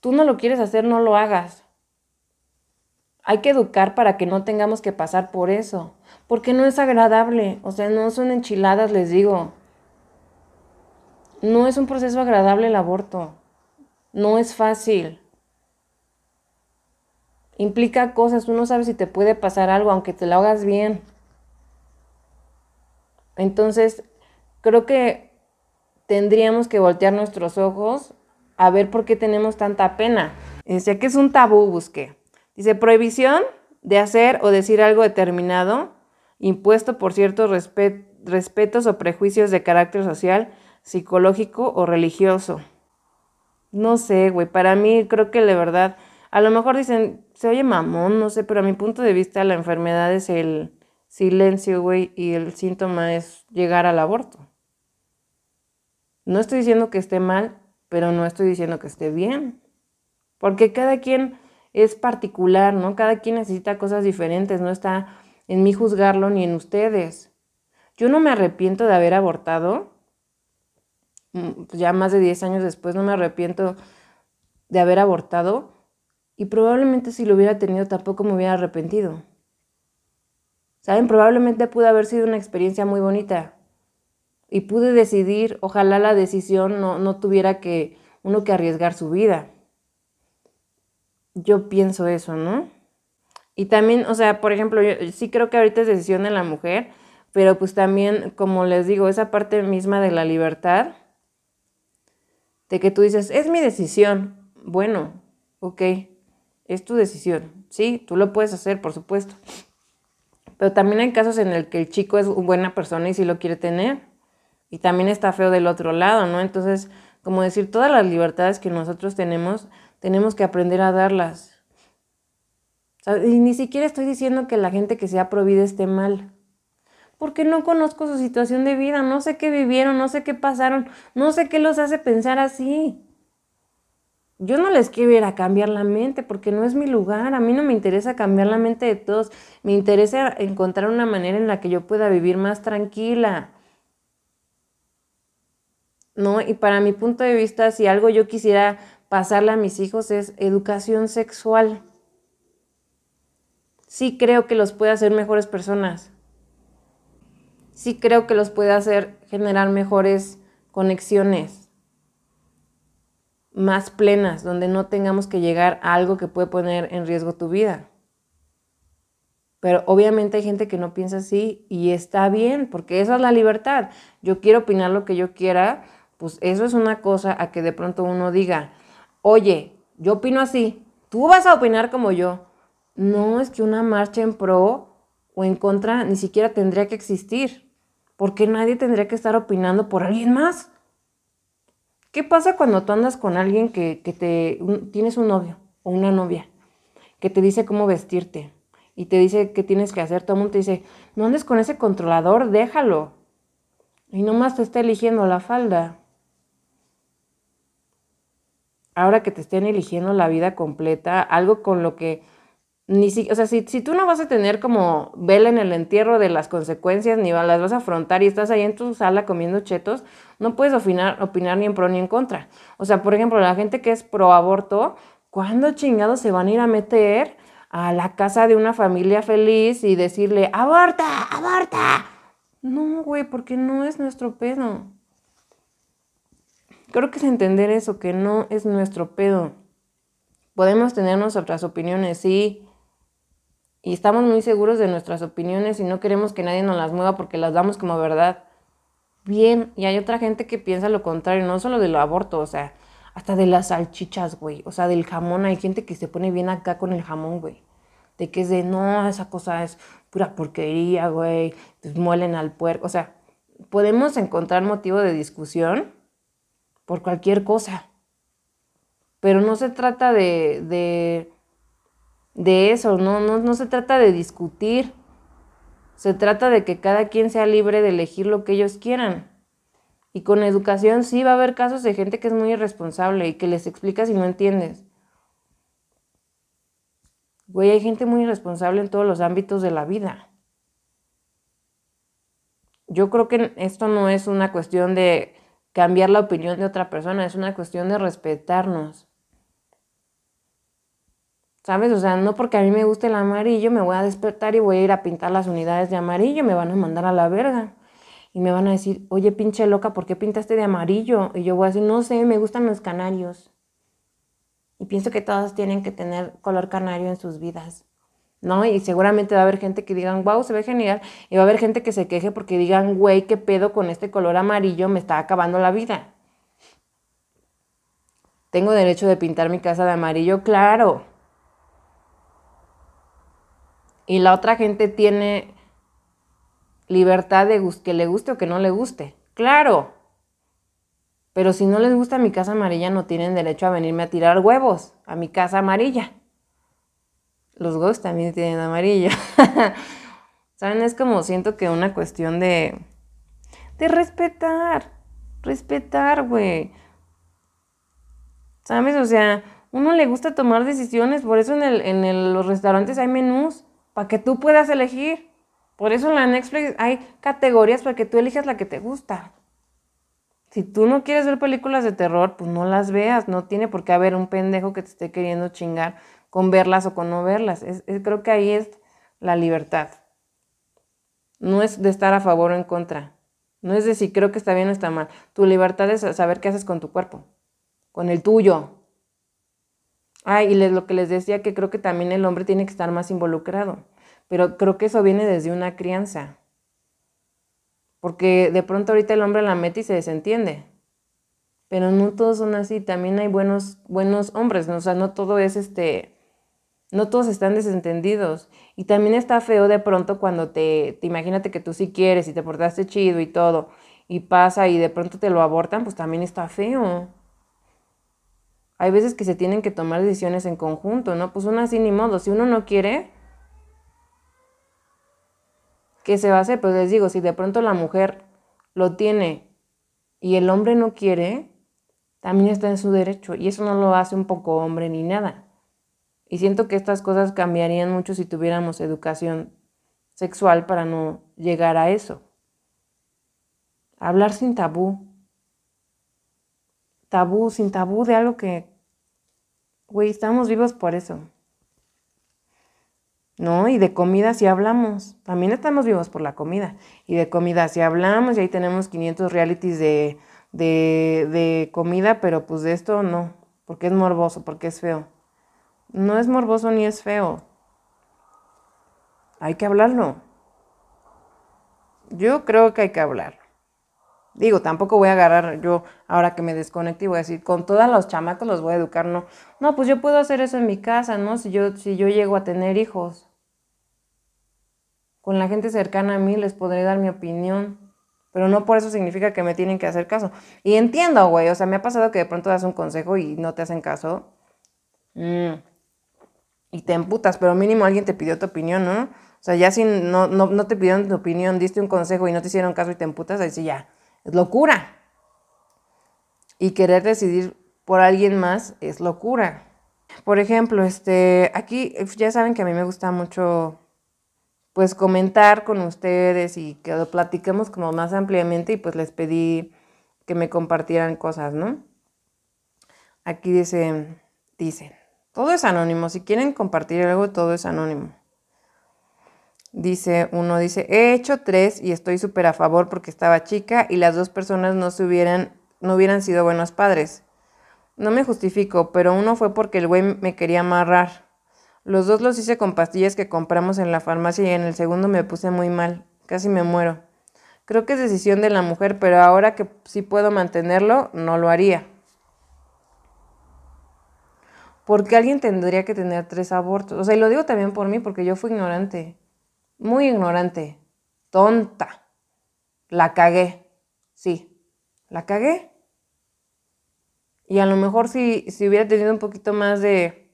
Tú no lo quieres hacer, no lo hagas. Hay que educar para que no tengamos que pasar por eso. Porque no es agradable. O sea, no son enchiladas, les digo. No es un proceso agradable el aborto. No es fácil implica cosas, uno sabe si te puede pasar algo, aunque te lo hagas bien. Entonces, creo que tendríamos que voltear nuestros ojos a ver por qué tenemos tanta pena. Dice que es un tabú, busqué. Dice, prohibición de hacer o decir algo determinado, impuesto por ciertos respetos o prejuicios de carácter social, psicológico o religioso. No sé, güey, para mí creo que de verdad a lo mejor dicen, se oye mamón, no sé, pero a mi punto de vista la enfermedad es el silencio, güey, y el síntoma es llegar al aborto. No estoy diciendo que esté mal, pero no estoy diciendo que esté bien. Porque cada quien es particular, ¿no? Cada quien necesita cosas diferentes, no está en mí juzgarlo ni en ustedes. Yo no me arrepiento de haber abortado, mm, ya más de 10 años después no me arrepiento de haber abortado, y probablemente si lo hubiera tenido tampoco me hubiera arrepentido. ¿Saben? Probablemente pudo haber sido una experiencia muy bonita. Y pude decidir, ojalá la decisión no, no tuviera que uno que arriesgar su vida. Yo pienso eso, ¿no? Y también, o sea, por ejemplo, yo sí creo que ahorita es decisión de la mujer, pero pues también, como les digo, esa parte misma de la libertad, de que tú dices, es mi decisión. Bueno, ok, es tu decisión. Sí, tú lo puedes hacer, por supuesto. Pero también hay casos en el que el chico es buena persona y sí lo quiere tener. Y también está feo del otro lado, ¿no? Entonces, como decir, todas las libertades que nosotros tenemos, tenemos que aprender a darlas. Y ni siquiera estoy diciendo que la gente que sea provida esté mal. Porque no conozco su situación de vida, no sé qué vivieron, no sé qué pasaron, no sé qué los hace pensar así yo no les quiero ir a cambiar la mente porque no es mi lugar. A mí no me interesa cambiar la mente de todos. Me interesa encontrar una manera en la que yo pueda vivir más tranquila. ¿No? Y para mi punto de vista, si algo yo quisiera pasarle a mis hijos es educación sexual. Sí creo que los puede hacer mejores personas. Sí creo que los puede hacer generar mejores conexiones más plenas, donde no tengamos que llegar a algo que puede poner en riesgo tu vida. Pero obviamente hay gente que no piensa así y está bien, porque esa es la libertad. Yo quiero opinar lo que yo quiera, pues eso es una cosa a que de pronto uno diga, oye, yo opino así, tú vas a opinar como yo. No es que una marcha en pro o en contra ni siquiera tendría que existir, porque nadie tendría que estar opinando por alguien más. ¿Qué pasa cuando tú andas con alguien que, te tienes un novio o una novia que te dice cómo vestirte y te dice qué tienes que hacer? Todo el mundo te dice, no andes con ese controlador, déjalo. Y nomás te está eligiendo la falda. Ahora que te estén eligiendo la vida completa, algo con lo que ni si, o sea, si, tú no vas a tener como vela en el entierro de las consecuencias, ni las vas a afrontar y estás ahí en tu sala comiendo chetos, no puedes opinar, opinar ni en pro ni en contra. O sea, por ejemplo, la gente que es pro aborto, ¿cuándo chingados se van a ir a meter a la casa de una familia feliz y decirle, aborta, aborta? No, güey, porque no es nuestro pedo. Creo que es entender eso, que no es nuestro pedo. Podemos tener nuestras opiniones, sí, y estamos muy seguros de nuestras opiniones y no queremos que nadie nos las mueva porque las damos como verdad. Bien, y hay otra gente que piensa lo contrario, no solo del aborto, o sea, hasta de las salchichas, güey, o sea, del jamón, hay gente que se pone bien acá con el jamón, güey. De que es de, no, esa cosa es pura porquería, güey, pues muelen al puerco, o sea, podemos encontrar motivo de discusión por cualquier cosa. Pero no se trata de, de de eso, no, no, no se trata de discutir, se trata de que cada quien sea libre de elegir lo que ellos quieran. Y con educación sí va a haber casos de gente que es muy irresponsable y que les explicas y no entiendes. Güey, hay gente muy irresponsable en todos los ámbitos de la vida. Yo creo que esto no es una cuestión de cambiar la opinión de otra persona, es una cuestión de respetarnos. ¿Sabes? O sea, no porque a mí me guste el amarillo, me voy a despertar y voy a ir a pintar las unidades de amarillo, me van a mandar a la verga. Y me van a decir, oye, pinche loca, ¿por qué pintaste de amarillo? Y yo voy a decir, no sé, me gustan los canarios. Y pienso que todos tienen que tener color canario en sus vidas. ¿No? Y seguramente va a haber gente que digan, wow, se ve genial. Y va a haber gente que se queje porque digan, güey, qué pedo con este color amarillo, me está acabando la vida. ¿Tengo derecho de pintar mi casa de amarillo? Claro y la otra gente tiene libertad de que le guste o que no le guste. Claro. Pero si no les gusta mi casa amarilla, no tienen derecho a venirme a tirar huevos a mi casa amarilla. Los huevos también tienen amarillo. ¿Saben? Es como siento que una cuestión de. de respetar. Respetar, güey. ¿Sabes? O sea, uno le gusta tomar decisiones, por eso en, el, en los restaurantes hay menús para que tú puedas elegir. Por eso en la Netflix hay categorías para que tú elijas la que te gusta. Si tú no quieres ver películas de terror, pues no las veas. No tiene por qué haber un pendejo que te esté queriendo chingar con verlas o con no verlas. creo que ahí es la libertad. No es de estar a favor o en contra. No es de si creo que está bien o está mal. Tu libertad es saber qué haces con tu cuerpo, con el tuyo. Ah, y lo que les decía que creo que también el hombre tiene que estar más involucrado, pero creo que eso viene desde una crianza. Porque de pronto ahorita el hombre la mete y se desentiende. Pero no todos son así, también hay buenos, buenos hombres, o sea, no todo es este, no todos están desentendidos. Y también está feo de pronto cuando te, te imagínate que tú sí quieres y te portaste chido y todo, y pasa y de pronto te lo abortan, pues también está feo hay veces que se tienen que tomar decisiones en conjunto, ¿no? Pues uno así ni modo, si uno no quiere, ¿qué se va a hacer? Pues les digo, si de pronto la mujer lo tiene y el hombre no quiere, también está en su derecho y eso no lo hace un poco hombre ni nada. Y siento que estas cosas cambiarían mucho si tuviéramos educación sexual para no llegar a eso. Hablar sin tabú. Tabú, sin tabú de algo que Güey, estamos vivos por eso. ¿No? Y de comida si hablamos. También estamos vivos por la comida. Y de comida si hablamos y ahí tenemos 500 realities de, de, de comida, pero pues de esto no. Porque es morboso, porque es feo. No es morboso ni es feo. Hay que hablarlo. Yo creo que hay que hablar. Digo, tampoco voy a agarrar yo ahora que me desconecte y voy a decir, con todos los chamacos los voy a educar, no. No, pues yo puedo hacer eso en mi casa, ¿no? Si yo, si yo llego a tener hijos. Con la gente cercana a mí les podré dar mi opinión, pero no por eso significa que me tienen que hacer caso. Y entiendo, güey, o sea, me ha pasado que de pronto das un consejo y no te hacen caso. Mm. Y te emputas, pero mínimo alguien te pidió tu opinión, ¿no? O sea, ya si no, no, no te pidieron tu opinión, diste un consejo y no te hicieron caso y te emputas, ahí sí ya, es locura. Y querer decidir por alguien más es locura. Por ejemplo, este, aquí ya saben que a mí me gusta mucho pues comentar con ustedes y que lo platiquemos como más ampliamente y pues les pedí que me compartieran cosas, ¿no? Aquí dice, dice, todo es anónimo, si quieren compartir algo, todo es anónimo. Dice, uno dice, he hecho tres y estoy súper a favor porque estaba chica y las dos personas no se hubieran, no hubieran sido buenos padres. No me justifico, pero uno fue porque el güey me quería amarrar. Los dos los hice con pastillas que compramos en la farmacia y en el segundo me puse muy mal. Casi me muero. Creo que es decisión de la mujer, pero ahora que sí puedo mantenerlo, no lo haría. Porque alguien tendría que tener tres abortos. O sea, y lo digo también por mí, porque yo fui ignorante. Muy ignorante. Tonta. La cagué. Sí. La cagué. Y a lo mejor si, si hubiera tenido un poquito más de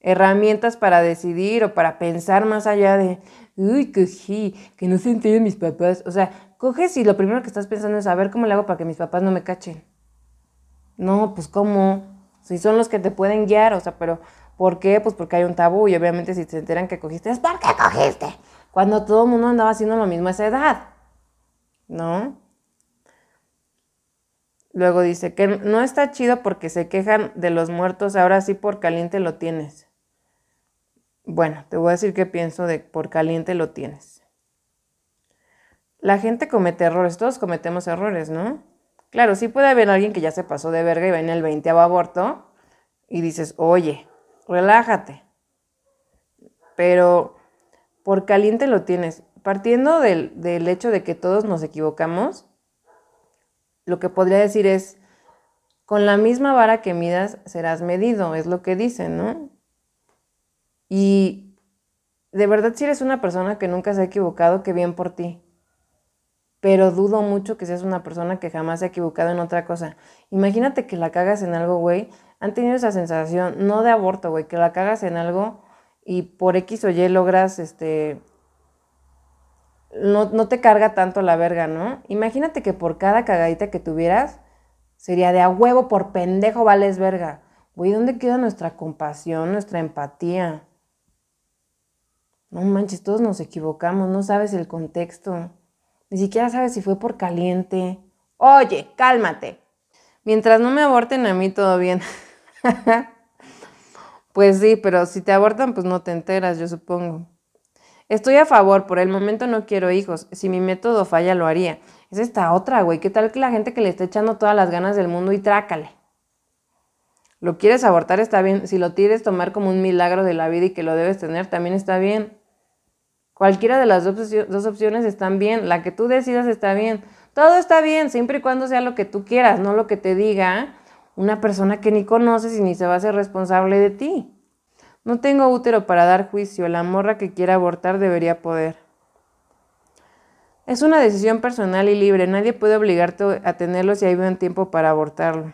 herramientas para decidir o para pensar más allá de, uy, sí, que no se entienden mis papás. O sea, coges y lo primero que estás pensando es, a ver cómo le hago para que mis papás no me cachen. No, pues cómo. Si son los que te pueden guiar, o sea, pero ¿por qué? Pues porque hay un tabú y obviamente si se enteran que cogiste, es porque cogiste. Cuando todo el mundo andaba haciendo lo mismo a esa edad. ¿No? Luego dice que no está chido porque se quejan de los muertos, ahora sí por caliente lo tienes. Bueno, te voy a decir qué pienso de por caliente lo tienes. La gente comete errores, todos cometemos errores, ¿no? Claro, sí puede haber alguien que ya se pasó de verga y va en el 20 aborto y dices, oye, relájate. Pero por caliente lo tienes. Partiendo del, del hecho de que todos nos equivocamos, lo que podría decir es, con la misma vara que midas serás medido, es lo que dicen, ¿no? Y de verdad si eres una persona que nunca se ha equivocado, qué bien por ti. Pero dudo mucho que seas una persona que jamás se ha equivocado en otra cosa. Imagínate que la cagas en algo, güey. Han tenido esa sensación, no de aborto, güey, que la cagas en algo y por X o Y logras este, no, te carga tanto la verga, ¿no? Imagínate que por cada cagadita que tuvieras, sería de a huevo, por pendejo vales verga. Güey, ¿dónde queda nuestra compasión, nuestra empatía? No manches, todos nos equivocamos, no sabes el contexto. Ni siquiera sabes si fue por caliente. Oye, cálmate. Mientras no me aborten a mí, todo bien. pues sí, pero si te abortan, pues no te enteras, yo supongo. Estoy a favor, por el momento no quiero hijos. Si mi método falla, lo haría. Es esta otra, güey. ¿Qué tal que la gente que le está echando todas las ganas del mundo y trácale? Lo quieres abortar, está bien. Si lo quieres tomar como un milagro de la vida y que lo debes tener, también está bien. Cualquiera de las dos, opciones están bien. La que tú decidas está bien. Todo está bien, siempre y cuando sea lo que tú quieras, no lo que te diga una persona que ni conoces y ni se va a hacer responsable de ti. No tengo útero para dar juicio, la morra que quiera abortar debería poder. Es una decisión personal y libre, nadie puede obligarte a tenerlo si hay buen tiempo para abortarlo.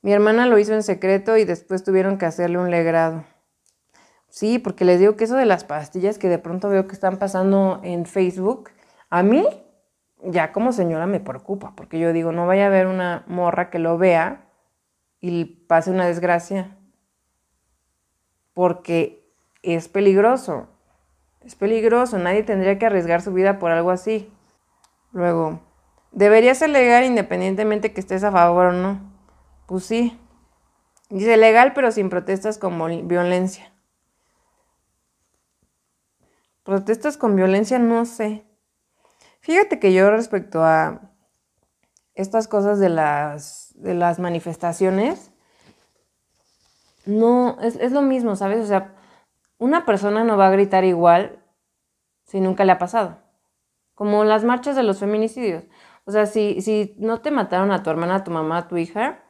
Mi hermana lo hizo en secreto y después tuvieron que hacerle un legrado. Sí, porque les digo que eso de las pastillas que de pronto veo que están pasando en Facebook, a mí ya como señora me preocupa, porque yo digo, no vaya a haber una morra que lo vea y pase una desgracia porque es peligroso. Es peligroso, nadie tendría que arriesgar su vida por algo así. Luego, ¿debería ser legal independientemente que estés a favor o no? Pues sí. Dice legal pero sin protestas con violencia. Protestas con violencia, no sé. Fíjate que yo respecto a estas cosas de las, de las manifestaciones, no, es, lo mismo, ¿sabes? O sea, una persona no va a gritar igual si nunca le ha pasado. Como las marchas de los feminicidios. O sea, si, si no te mataron a tu hermana, a tu mamá, a tu hija,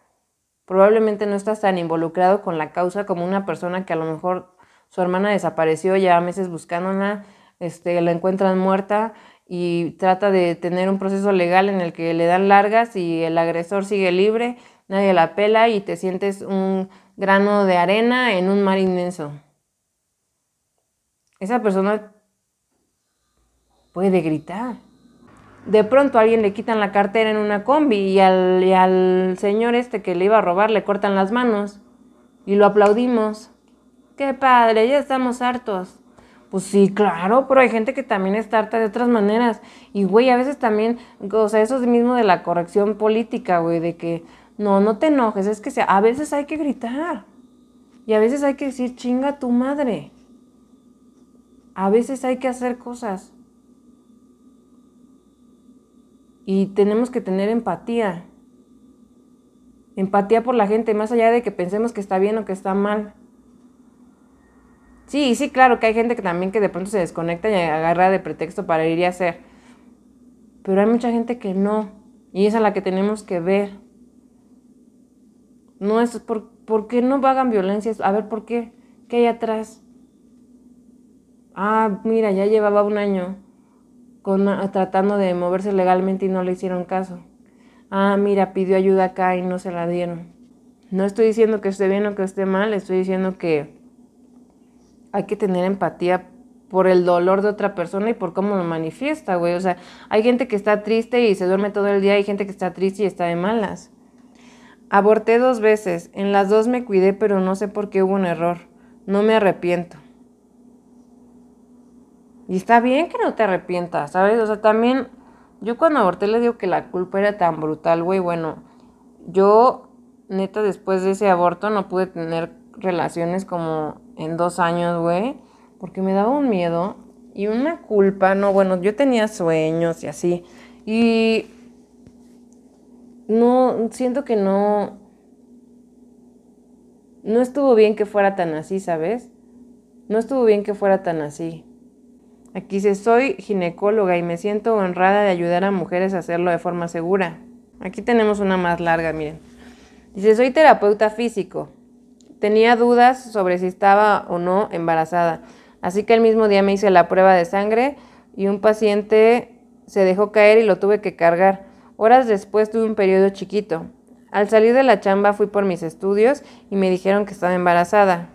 probablemente no estás tan involucrado con la causa como una persona que a lo mejor su hermana desapareció, ya meses buscándola, este, la encuentran muerta y trata de tener un proceso legal en el que le dan largas y el agresor sigue libre, nadie la pela y te sientes un grano de arena en un mar inmenso. Esa persona puede gritar. De pronto a alguien le quitan la cartera en una combi y al, y al señor este que le iba a robar le cortan las manos y lo aplaudimos. Qué padre, ya estamos hartos. Pues sí, claro, pero hay gente que también está harta de otras maneras. Y, güey, a veces también, o sea, eso es mismo de la corrección política, güey, de que, no, no te enojes, es que sea, a veces hay que gritar. Y a veces hay que decir, chinga tu madre. A veces hay que hacer cosas. Y tenemos que tener empatía. Empatía por la gente, más allá de que pensemos que está bien o que está mal. Sí, sí, claro que hay gente que también que de pronto se desconecta y agarra de pretexto para ir y hacer. Pero hay mucha gente que no. Y es a la que tenemos que ver. No es por, ¿por qué no hagan violencias? A ver, ¿por qué? ¿Qué hay atrás? Ah, mira, ya llevaba un año con, tratando de moverse legalmente y no le hicieron caso. Ah, mira, pidió ayuda acá y no se la dieron. No estoy diciendo que esté bien o que esté mal, estoy diciendo que hay que tener empatía por el dolor de otra persona y por cómo lo manifiesta, güey. O sea, hay gente que está triste y se duerme todo el día, hay gente que está triste y está de malas. Aborté dos veces, en las dos me cuidé, pero no sé por qué hubo un error. No me arrepiento. Y está bien que no te arrepientas, ¿sabes? O sea, también, yo cuando aborté le digo que la culpa era tan brutal, güey. Bueno, yo, neta, después de ese aborto no pude tener relaciones como en dos años, güey, porque me daba un miedo y una culpa. No, bueno, yo tenía sueños y así. Y no, siento que no, no estuvo bien que fuera tan así, ¿sabes? No estuvo bien que fuera tan así. Aquí dice, soy ginecóloga y me siento honrada de ayudar a mujeres a hacerlo de forma segura. Aquí tenemos una más larga, miren. Dice, soy terapeuta físico. Tenía dudas sobre si estaba o no embarazada. Así que el mismo día me hice la prueba de sangre y un paciente se dejó caer y lo tuve que cargar. Horas después tuve un periodo chiquito. Al salir de la chamba fui por mis estudios y me dijeron que estaba embarazada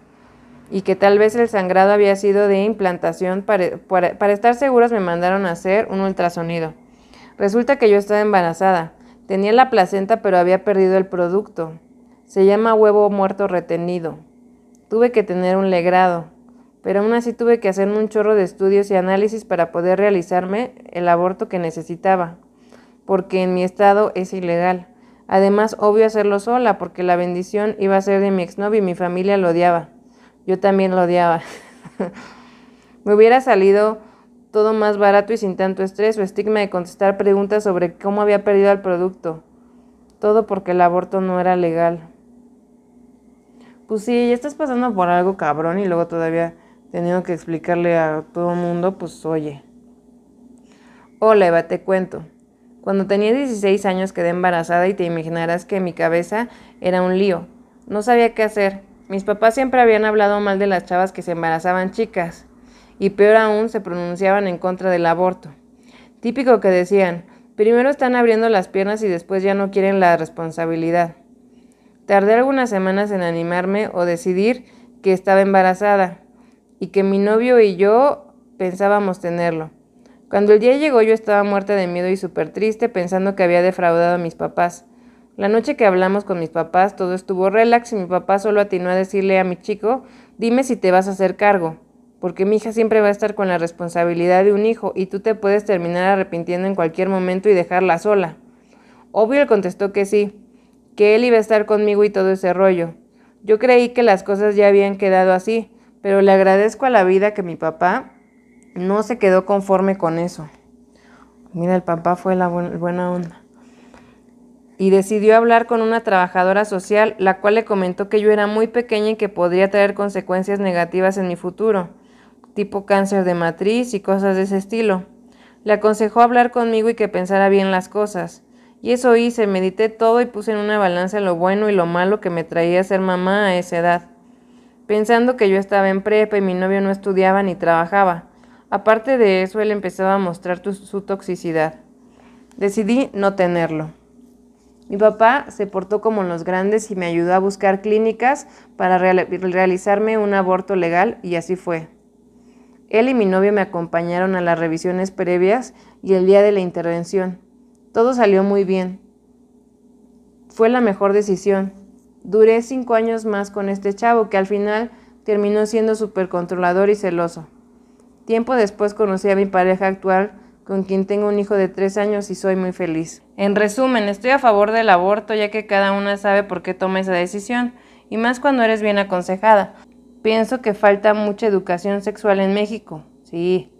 y que tal vez el sangrado había sido de implantación. Para, estar seguros me mandaron a hacer un ultrasonido. Resulta que yo estaba embarazada. Tenía la placenta pero había perdido el producto. Se llama huevo muerto retenido. Tuve que tener un legrado, pero aún así tuve que hacerme un chorro de estudios y análisis para poder realizarme el aborto que necesitaba, porque en mi estado es ilegal. Además, obvio hacerlo sola, porque la bendición iba a ser de mi exnovio y mi familia lo odiaba. Yo también lo odiaba. Me hubiera salido todo más barato y sin tanto estrés o estigma de contestar preguntas sobre cómo había perdido el producto. Todo porque el aborto no era legal. Pues sí, ya estás pasando por algo cabrón y luego todavía teniendo que explicarle a todo el mundo, pues oye. Hola Eva, te cuento. Cuando tenía 16 años quedé embarazada y te imaginarás que mi cabeza era un lío. No sabía qué hacer. Mis papás siempre habían hablado mal de las chavas que se embarazaban chicas, y peor aún se pronunciaban en contra del aborto. Típico que decían, primero están abriendo las piernas y después ya no quieren la responsabilidad. Tardé algunas semanas en animarme o decidir que estaba embarazada y que mi novio y yo pensábamos tenerlo. Cuando el día llegó yo estaba muerta de miedo y súper triste pensando que había defraudado a mis papás. La noche que hablamos con mis papás todo estuvo relax y mi papá solo atinó a decirle a mi chico, dime si te vas a hacer cargo, porque mi hija siempre va a estar con la responsabilidad de un hijo y tú te puedes terminar arrepintiendo en cualquier momento y dejarla sola. Obvio él contestó que sí, que él iba a estar conmigo y todo ese rollo. Yo creí que las cosas ya habían quedado así, pero le agradezco a la vida que mi papá no se quedó conforme con eso. Mira, el papá fue la buena onda y decidió hablar con una trabajadora social, la cual le comentó que yo era muy pequeña y que podría traer consecuencias negativas en mi futuro, tipo cáncer de matriz y cosas de ese estilo. Le aconsejó hablar conmigo y que pensara bien las cosas. Y eso hice, medité todo y puse en una balanza lo bueno y lo malo que me traía ser mamá a esa edad. pensando que yo estaba en prepa y mi novio no estudiaba ni trabajaba. Aparte de eso, él empezaba a mostrar su toxicidad. Decidí no tenerlo. Mi papá se portó como los grandes y me ayudó a buscar clínicas para realizarme un aborto legal y así fue. Él y mi novio me acompañaron a las revisiones previas y el día de la intervención. Todo salió muy bien. Fue la mejor decisión. Duré cinco años más con este chavo que al final terminó siendo súper controlador y celoso. Tiempo después conocí a mi pareja actual, con quien tengo un hijo de tres años y soy muy feliz. En resumen, estoy a favor del aborto ya que cada una sabe por qué toma esa decisión, y más cuando eres bien aconsejada. Pienso que falta mucha educación sexual en México, sí,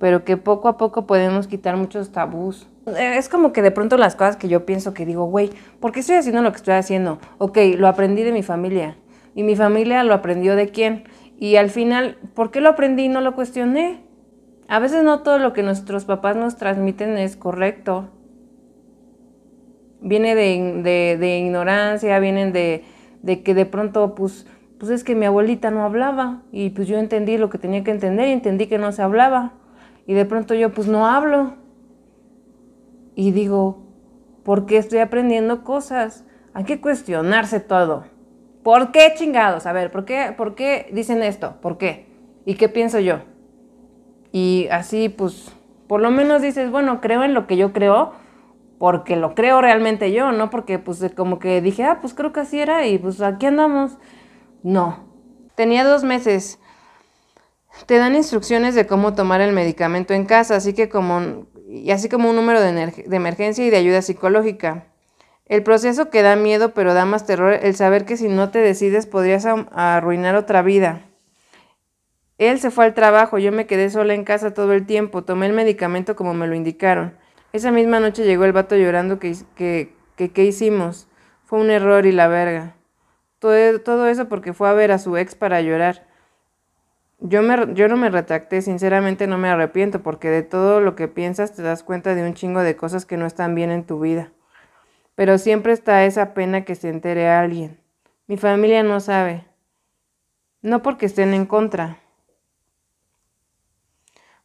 pero que poco a poco podemos quitar muchos tabús. Es como que de pronto las cosas que yo pienso que digo, güey, ¿por qué estoy haciendo lo que estoy haciendo? Ok, lo aprendí de mi familia. ¿Y mi familia lo aprendió de quién? Y al final, ¿por qué lo aprendí y no lo cuestioné? A veces no todo lo que nuestros papás nos transmiten es correcto. Viene de, ignorancia, vienen de, de que de pronto, pues, pues es que mi abuelita no hablaba y pues yo entendí lo que tenía que entender y entendí que no se hablaba. Y de pronto yo pues no hablo. Y digo, ¿por qué estoy aprendiendo cosas? Hay que cuestionarse todo. ¿Por qué chingados? A ver, ¿por qué, ¿por qué dicen esto? ¿Por qué? ¿Y qué pienso yo? Y así pues, por lo menos dices, bueno, creo en lo que yo creo, porque lo creo realmente yo, no porque pues como que dije, ah, pues creo que así era y pues aquí andamos. No. Tenía dos meses. Te dan instrucciones de cómo tomar el medicamento en casa, así que como, y así como un número de, de emergencia y de ayuda psicológica. El proceso que da miedo, pero da más terror, el saber que si no te decides podrías arruinar otra vida. Él se fue al trabajo, yo me quedé sola en casa todo el tiempo, tomé el medicamento como me lo indicaron. Esa misma noche llegó el vato llorando que, que, que, ¿qué hicimos? Fue un error y la verga. Todo, eso porque fue a ver a su ex para llorar. Yo, me, yo no me retracté, sinceramente no me arrepiento, porque de todo lo que piensas te das cuenta de un chingo de cosas que no están bien en tu vida. Pero siempre está esa pena que se entere alguien. Mi familia no sabe. No porque estén en contra.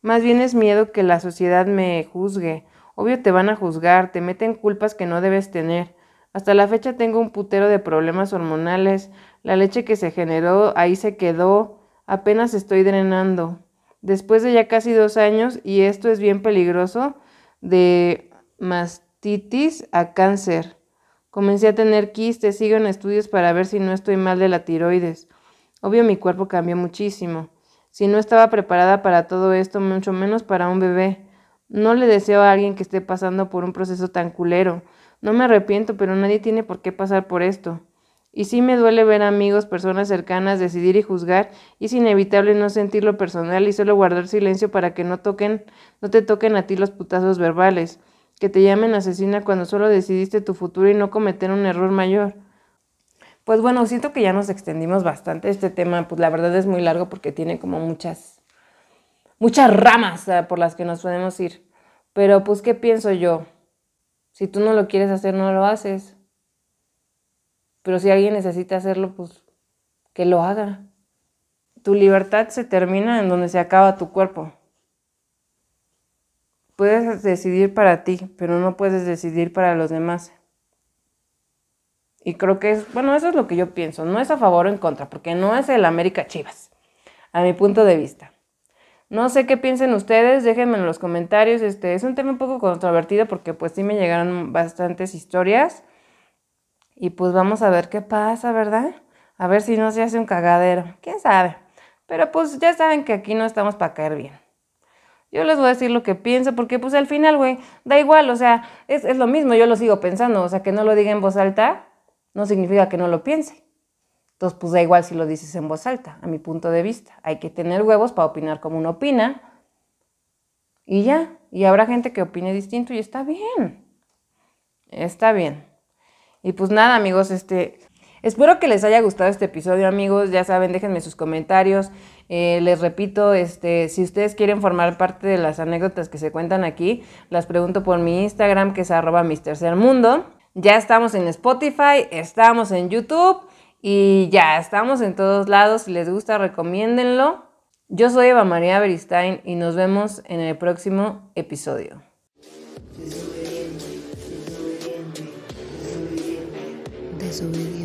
Más bien es miedo que la sociedad me juzgue. Obvio te van a juzgar, te meten culpas que no debes tener. Hasta la fecha tengo un putero de problemas hormonales. La leche que se generó ahí se quedó. Apenas estoy drenando. Después de ya casi dos años, y esto es bien peligroso, de mastitis a cáncer. Comencé a tener quistes, sigo en estudios para ver si no estoy mal de la tiroides. Obvio mi cuerpo cambió muchísimo. Si no estaba preparada para todo esto, mucho menos para un bebé. No le deseo a alguien que esté pasando por un proceso tan culero. No me arrepiento, pero nadie tiene por qué pasar por esto. Y sí me duele ver amigos, personas cercanas, decidir y juzgar, y es inevitable no sentirlo personal y solo guardar silencio para que no toquen, no te toquen a ti los putazos verbales, que te llamen asesina cuando solo decidiste tu futuro y no cometer un error mayor. Pues bueno, siento que ya nos extendimos bastante. Este tema, pues la verdad es muy largo porque tiene como muchas, muchas ramas eh, por las que nos podemos ir. Pero pues, ¿qué pienso yo? Si tú no lo quieres hacer, no lo haces. Pero si alguien necesita hacerlo, pues que lo haga. Tu libertad se termina en donde se acaba tu cuerpo. Puedes decidir para ti, pero no puedes decidir para los demás. Y creo que es, bueno, eso es lo que yo pienso. No es a favor o en contra, porque no es el América Chivas, a mi punto de vista. No sé qué piensen ustedes, déjenme en los comentarios. Este es un tema un poco controvertido porque pues sí me llegaron bastantes historias. Y pues vamos a ver qué pasa, ¿verdad? A ver si no se hace un cagadero. ¿Quién sabe? Pero pues ya saben que aquí no estamos para caer bien. Yo les voy a decir lo que pienso porque pues al final, güey, da igual, o sea, es, es lo mismo, yo lo sigo pensando, o sea, que no lo diga en voz alta no significa que no lo piense. Entonces, pues da igual si lo dices en voz alta, a mi punto de vista. Hay que tener huevos para opinar como uno opina. Y ya, y habrá gente que opine distinto y está bien. Está bien. Y pues nada, amigos, este, espero que les haya gustado este episodio, amigos. Ya saben, déjenme sus comentarios. Eh, les repito, este, si ustedes quieren formar parte de las anécdotas que se cuentan aquí, las pregunto por mi Instagram, que es arroba mistersermundo. Ya estamos en Spotify, estamos en YouTube Y ya, estamos en todos lados. Si les gusta, recomiéndenlo. Yo soy Eva María Beristain y nos vemos en el próximo episodio. Desobediente.